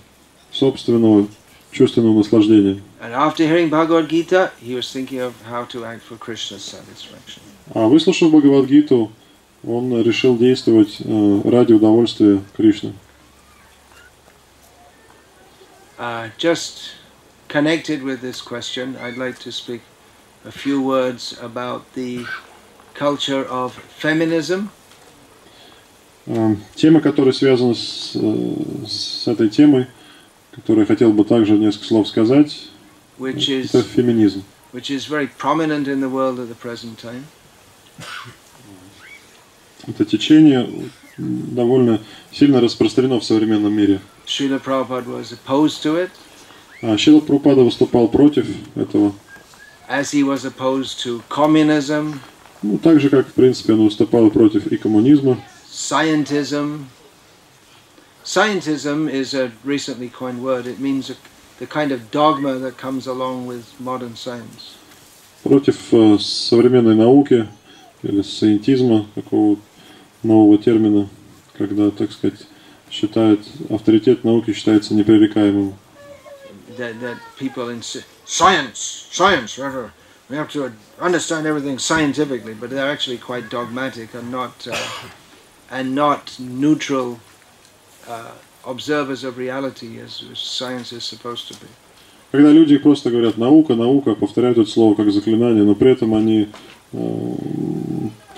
собственного чувственного наслаждения. And after hearing Bhagavad Gita, he was thinking of how to act for Krishna's satisfaction. А выслушав Бхагавадгиту, он решил действовать э, ради удовольствия Кришны. Uh, just connected with this question, I'd like to speak a few words about the culture of feminism. Э, Тема, которая связана с, э, с этой темой, которую я хотел бы также несколько слов сказать, which это is феминизм. which is very prominent in the world at the present time. Это течение довольно сильно распространено в современном мире. А Шила Прупада выступал против этого, as he was opposed to communism, ну, так же, как, в принципе, он выступал против и коммунизма. scientism. Scientism is a recently coined word. It means the kind of dogma that comes along with modern science. против э, современной науки или сcientisма, такого нового термина, когда, так сказать, считают, авторитет науки считается непререкаемым. That, that people insist science, science. whatever. We have to understand everything scientifically, but they're actually quite dogmatic and not uh, and not neutral uh, observers of reality as, as science is supposed to be. Когда люди просто говорят «наука, наука», повторяют это слово как заклинание, но при этом они э,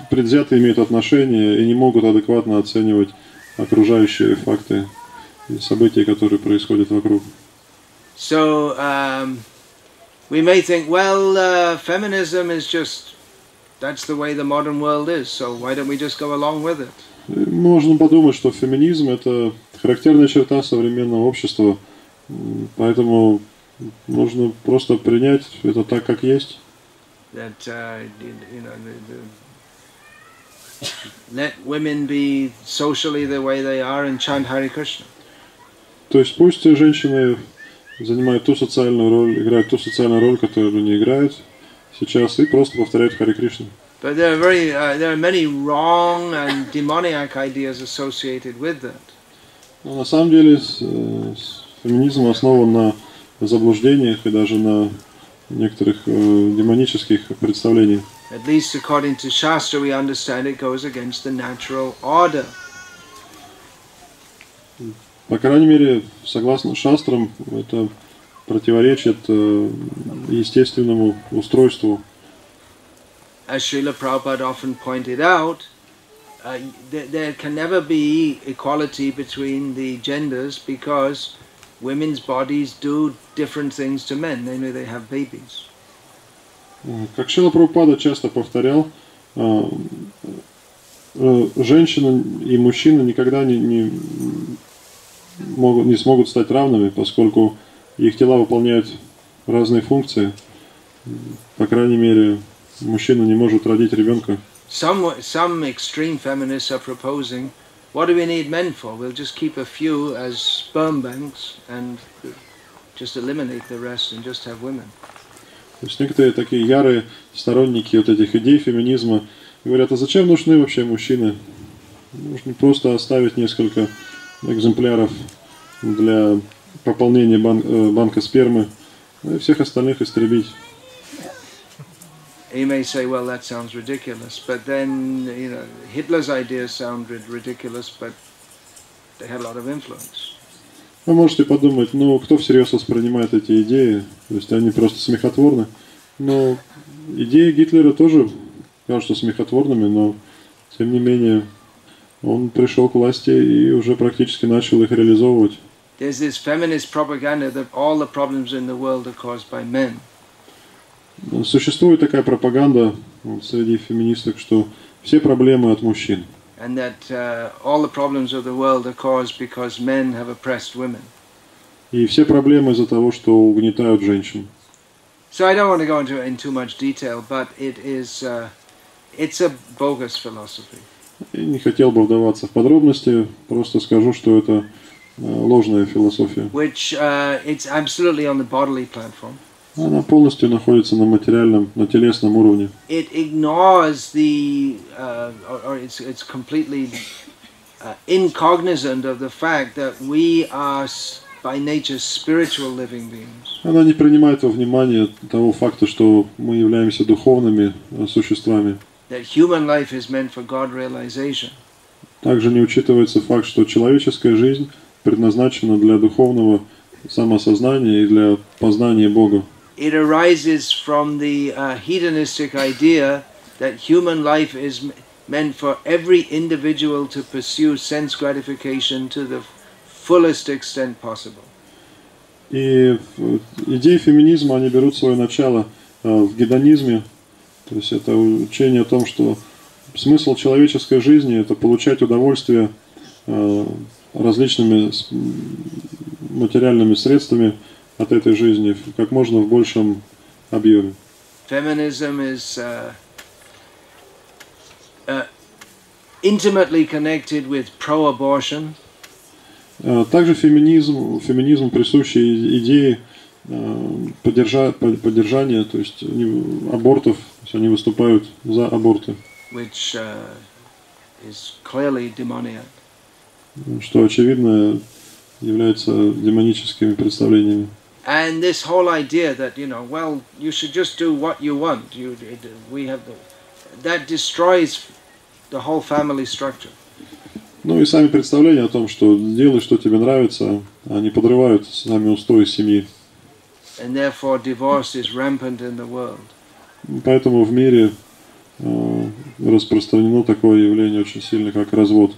предвзято имеют отношение и не могут адекватно оценивать окружающие факты и события, которые происходят вокруг. So um, we may think, well, uh, feminism is just that's the way the modern world is. So why don't we just go along with it? Можно подумать, что феминизм – это характерная черта современного общества, поэтому нужно просто принять это так, как есть. That uh, you know, the, the, *laughs* let women be socially the way they are and chant Hare Krishna. То есть пусть женщины занимают ту социальную роль, играют ту социальную роль, которую они играют сейчас, и просто повторяют Хари Кришну. But there are very uh, there are many wrong and demoniac ideas associated with that. Но на самом деле э, феминизм основан на заблуждениях и даже на некоторых э, демонических представлениях. At least according to Shastra, we understand it goes against the natural order. По крайней мере, согласно шастрам, это противоречит э, естественному устройству. As Srila Prabhupada often pointed out, uh, there, there can never be equality between the genders because women's bodies do different things to men, namely they have babies. Э, Как Шила Прабхупада часто повторял, э, э, женщина и мужчина никогда не, не, могут, не смогут стать равными, поскольку их тела выполняют разные функции. По крайней мере, мужчина не может родить ребенка. Some, some extreme feminists are proposing, what do we need men for? We'll just keep a few as sperm banks and just eliminate the rest and just have women. То есть некоторые такие ярые сторонники вот этих идей феминизма говорят, а зачем нужны вообще мужчины? Нужно просто оставить несколько экземпляров для пополнения бан- э, банка спермы, ну и всех остальных истребить. Hitler's ideas sound rid- ridiculous, but they had a lot of influence. Вы можете подумать, ну, кто всерьез воспринимает эти идеи, то есть они просто смехотворны. Но идеи Гитлера тоже кажутся смехотворными, но тем не менее он пришел к власти и уже практически начал их реализовывать. There's this feminist propaganda that all the problems in the world are caused by men. Существует такая пропаганда среди феминисток, что все проблемы от мужчин. and that uh, all the problems of the world are caused because men have oppressed women. И все проблемы из-за того, что угнетают женщин. So I don't want to go into in too much detail, but it is uh, it's a bogus philosophy. И не хотел бы вдаваться в подробности, просто скажу, что это э, ложная философия. which uh, it's absolutely on the bodily platform. Она полностью находится на материальном, на телесном уровне. It ignores the, uh, or, or it's, it's completely uh, incognizant of the fact that we are by nature spiritual living beings. Она не принимает во внимание того факта, что мы являемся духовными э, существами. That human life is meant for God realization. Также не учитывается факт, что человеческая жизнь предназначена для духовного самосознания и для познания Бога. It arises from the uh, hedonistic idea that human life is meant for every individual to pursue sense gratification to the fullest extent possible. И идеи феминизма, они берут свое начало э, в гедонизме, то есть это учение о том, что смысл человеческой жизни – это получать удовольствие э, различными материальными средствами от этой жизни как можно в большем объеме. Feminism is uh, uh, intimately connected with pro abortion, Э, Также феминизм, феминизм присущий идеи э, поддержа- под- поддержания, то есть абортов, то есть они выступают за аборты. which uh, is clearly demoniac. что очевидно является демоническими представлениями. And this whole idea that, you know, well, you should just do what you want, you, we have the, that destroys the whole family structure. Ну и сами представления о том, что делай, что тебе нравится, они подрывают сами устои семьи. And therefore, divorce is rampant in the world. Поэтому в мире э, распространено такое явление очень сильно, как развод.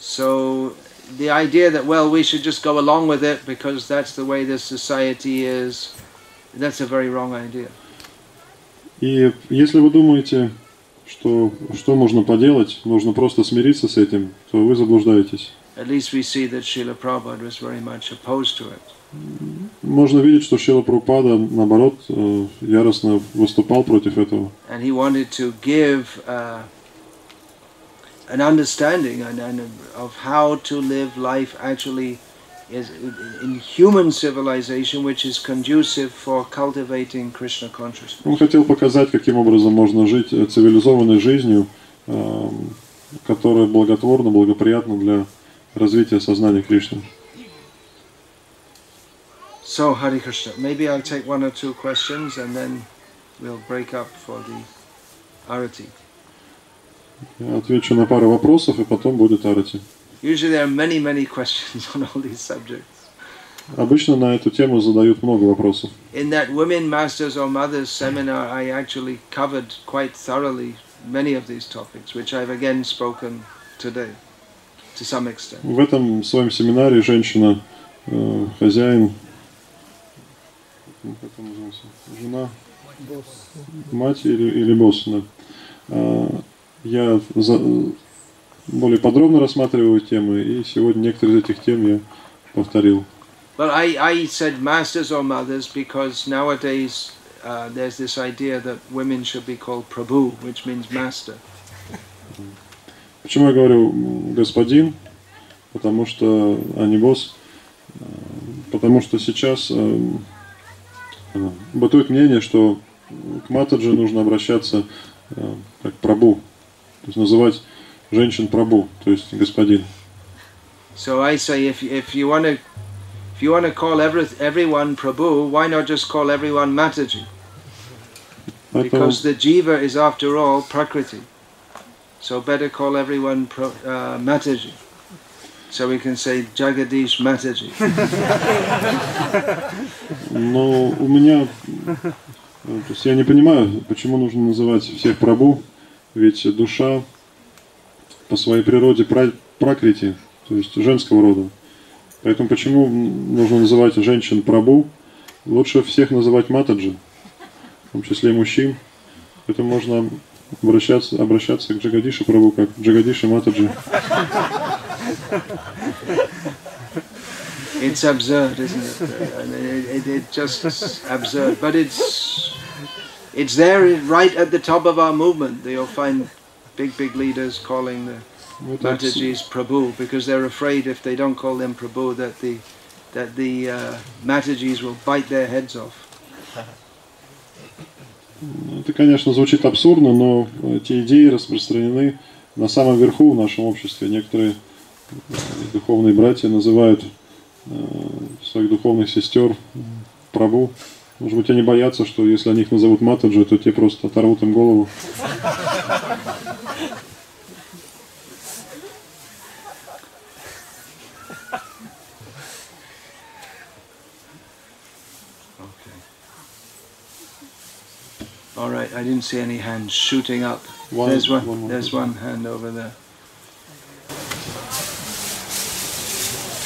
So the idea that, well, we should just go along with it because that's the way this society is, that's a very wrong idea. И если вы думаете, что что можно поделать, нужно просто смириться с этим, то вы заблуждаетесь. At least we see that Srila Prabhupada was very much opposed to it. Можно видеть, что Шила Прупада, наоборот, э, яростно выступал против этого. And he wanted to give uh, an understanding and, and of how to live life actually is in human civilization, which is conducive for cultivating Krishna consciousness. Он хотел показать, каким образом можно жить э, цивилизованной жизнью, эм, которая благотворна, благоприятна для развития сознания Кришны. So, Hari Krishna, maybe I'll take one or two questions and then we'll break up for the arati. Я отвечу на пару вопросов, и потом будет арати. Обычно на эту тему задают много вопросов. In that Women Masters or Mothers seminar, I actually covered quite thoroughly many of these topics, which I've again spoken today to some extent. В этом своем семинаре женщина, э, хозяин, ну, как он назывался? жена, мать или, или босс, да. Я за- более подробно рассматриваю темы, и сегодня некоторые из этих тем я повторил. But I, I said masters or mothers because nowadays uh, there's this idea that women should be called Prabhu, which means master. Почему я говорю господин? Потому что, а не босс. Потому что сейчас э, бытует мнение, что к матаджи нужно обращаться э, как прабу. То есть называть женщин прабу, то есть господин. So I say if, if you want to if you want to call every, everyone Prabhu, why not just call everyone Mataji? Because the jiva is after all Prakriti. So better call everyone pro, uh, Mataji. So we can say Jagadish Mataji. Но у меня, э, то есть я не понимаю, почему нужно называть всех прабу, ведь душа по своей природе пра- пракрити, то есть женского рода. Поэтому почему нужно называть женщин прабу? Лучше всех называть матаджи, в том числе и мужчин. Поэтому можно обращаться, обращаться к Джагадише прабу как Джагадиши матаджи. It's absurd, isn't it? It, it, it's just absurd. But it's it's there right at the top of our movement. You'll find big, big leaders calling the Ну, это абс- Matajis Prabhu because they're afraid if they don't call them Prabhu that the that the uh, Matajis will bite their heads off. Это, конечно, звучит абсурдно, но эти идеи распространены на самом верху в нашем обществе. Некоторые э, духовные братья называют э, своих духовных сестер прабу. Может быть, они боятся, что если они их назовут матаджи, то те просто оторвут им голову. All right. I didn't see any hands shooting up. One- there's one. one there's person. one hand over there.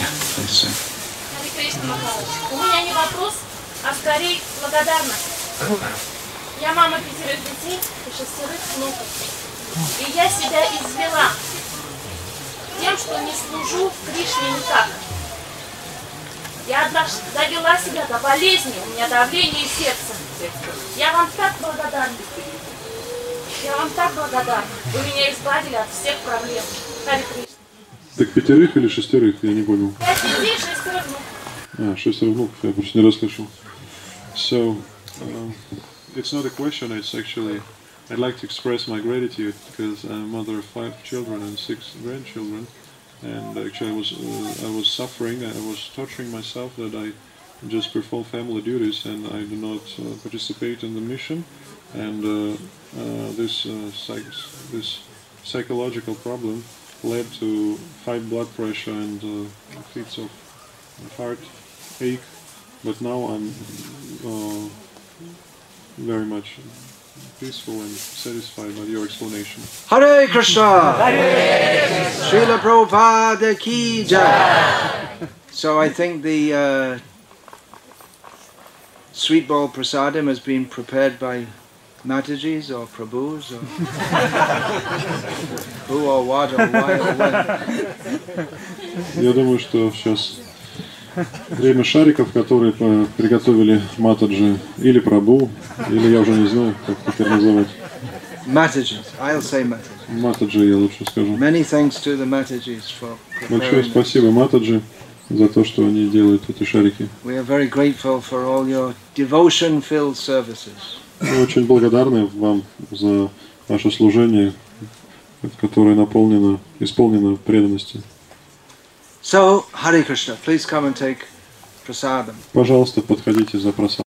Yeah, please, sir. У меня не вопрос, а скорее благодарность. Я мама пятерых детей и шестерых внуков. И я себя извела тем, что не служу Кришне никак. Я довела себя до болезни, у меня давление сердца. Я вам так благодарна. Я вам так благодарна. Вы меня избавили от всех проблем. Хари Кришна. Так пятерых или шестерых, я не понял. Пять детей, шестерых внуков. А, шестеро внуков, я просто не расслышал. So, uh, it's not a question, it's actually, I'd like to express my gratitude because I'm a mother of five children and six grandchildren. And actually, I was, uh, I was suffering, I was torturing myself that I just perform family duties and I do not uh, participate in the mission. And uh, uh, this, uh, psych- this psychological problem led to high blood pressure and fits of heart ache, but now I'm uh, very much peaceful and satisfied by your explanation. Hare Krishna! Srila Prabhupada ki jai! So I think the uh, sweet ball prasadam has been prepared by Matajis or Prabhus or who or what or why or when. Я думаю, что сейчас время шариков, которые приготовили Матаджи или Прабу, или я уже не знаю, как теперь называть. Matajis, I'll say Matajis. Матаджи я лучше скажу. Many thanks to the Matajis for Большое спасибо Матаджи за то, что они делают эти шарики. We are very grateful for all your devotion-filled services. Мы очень благодарны вам за ваше служение, которое наполнено, исполнено преданностью. Пожалуйста, подходите за просадкой.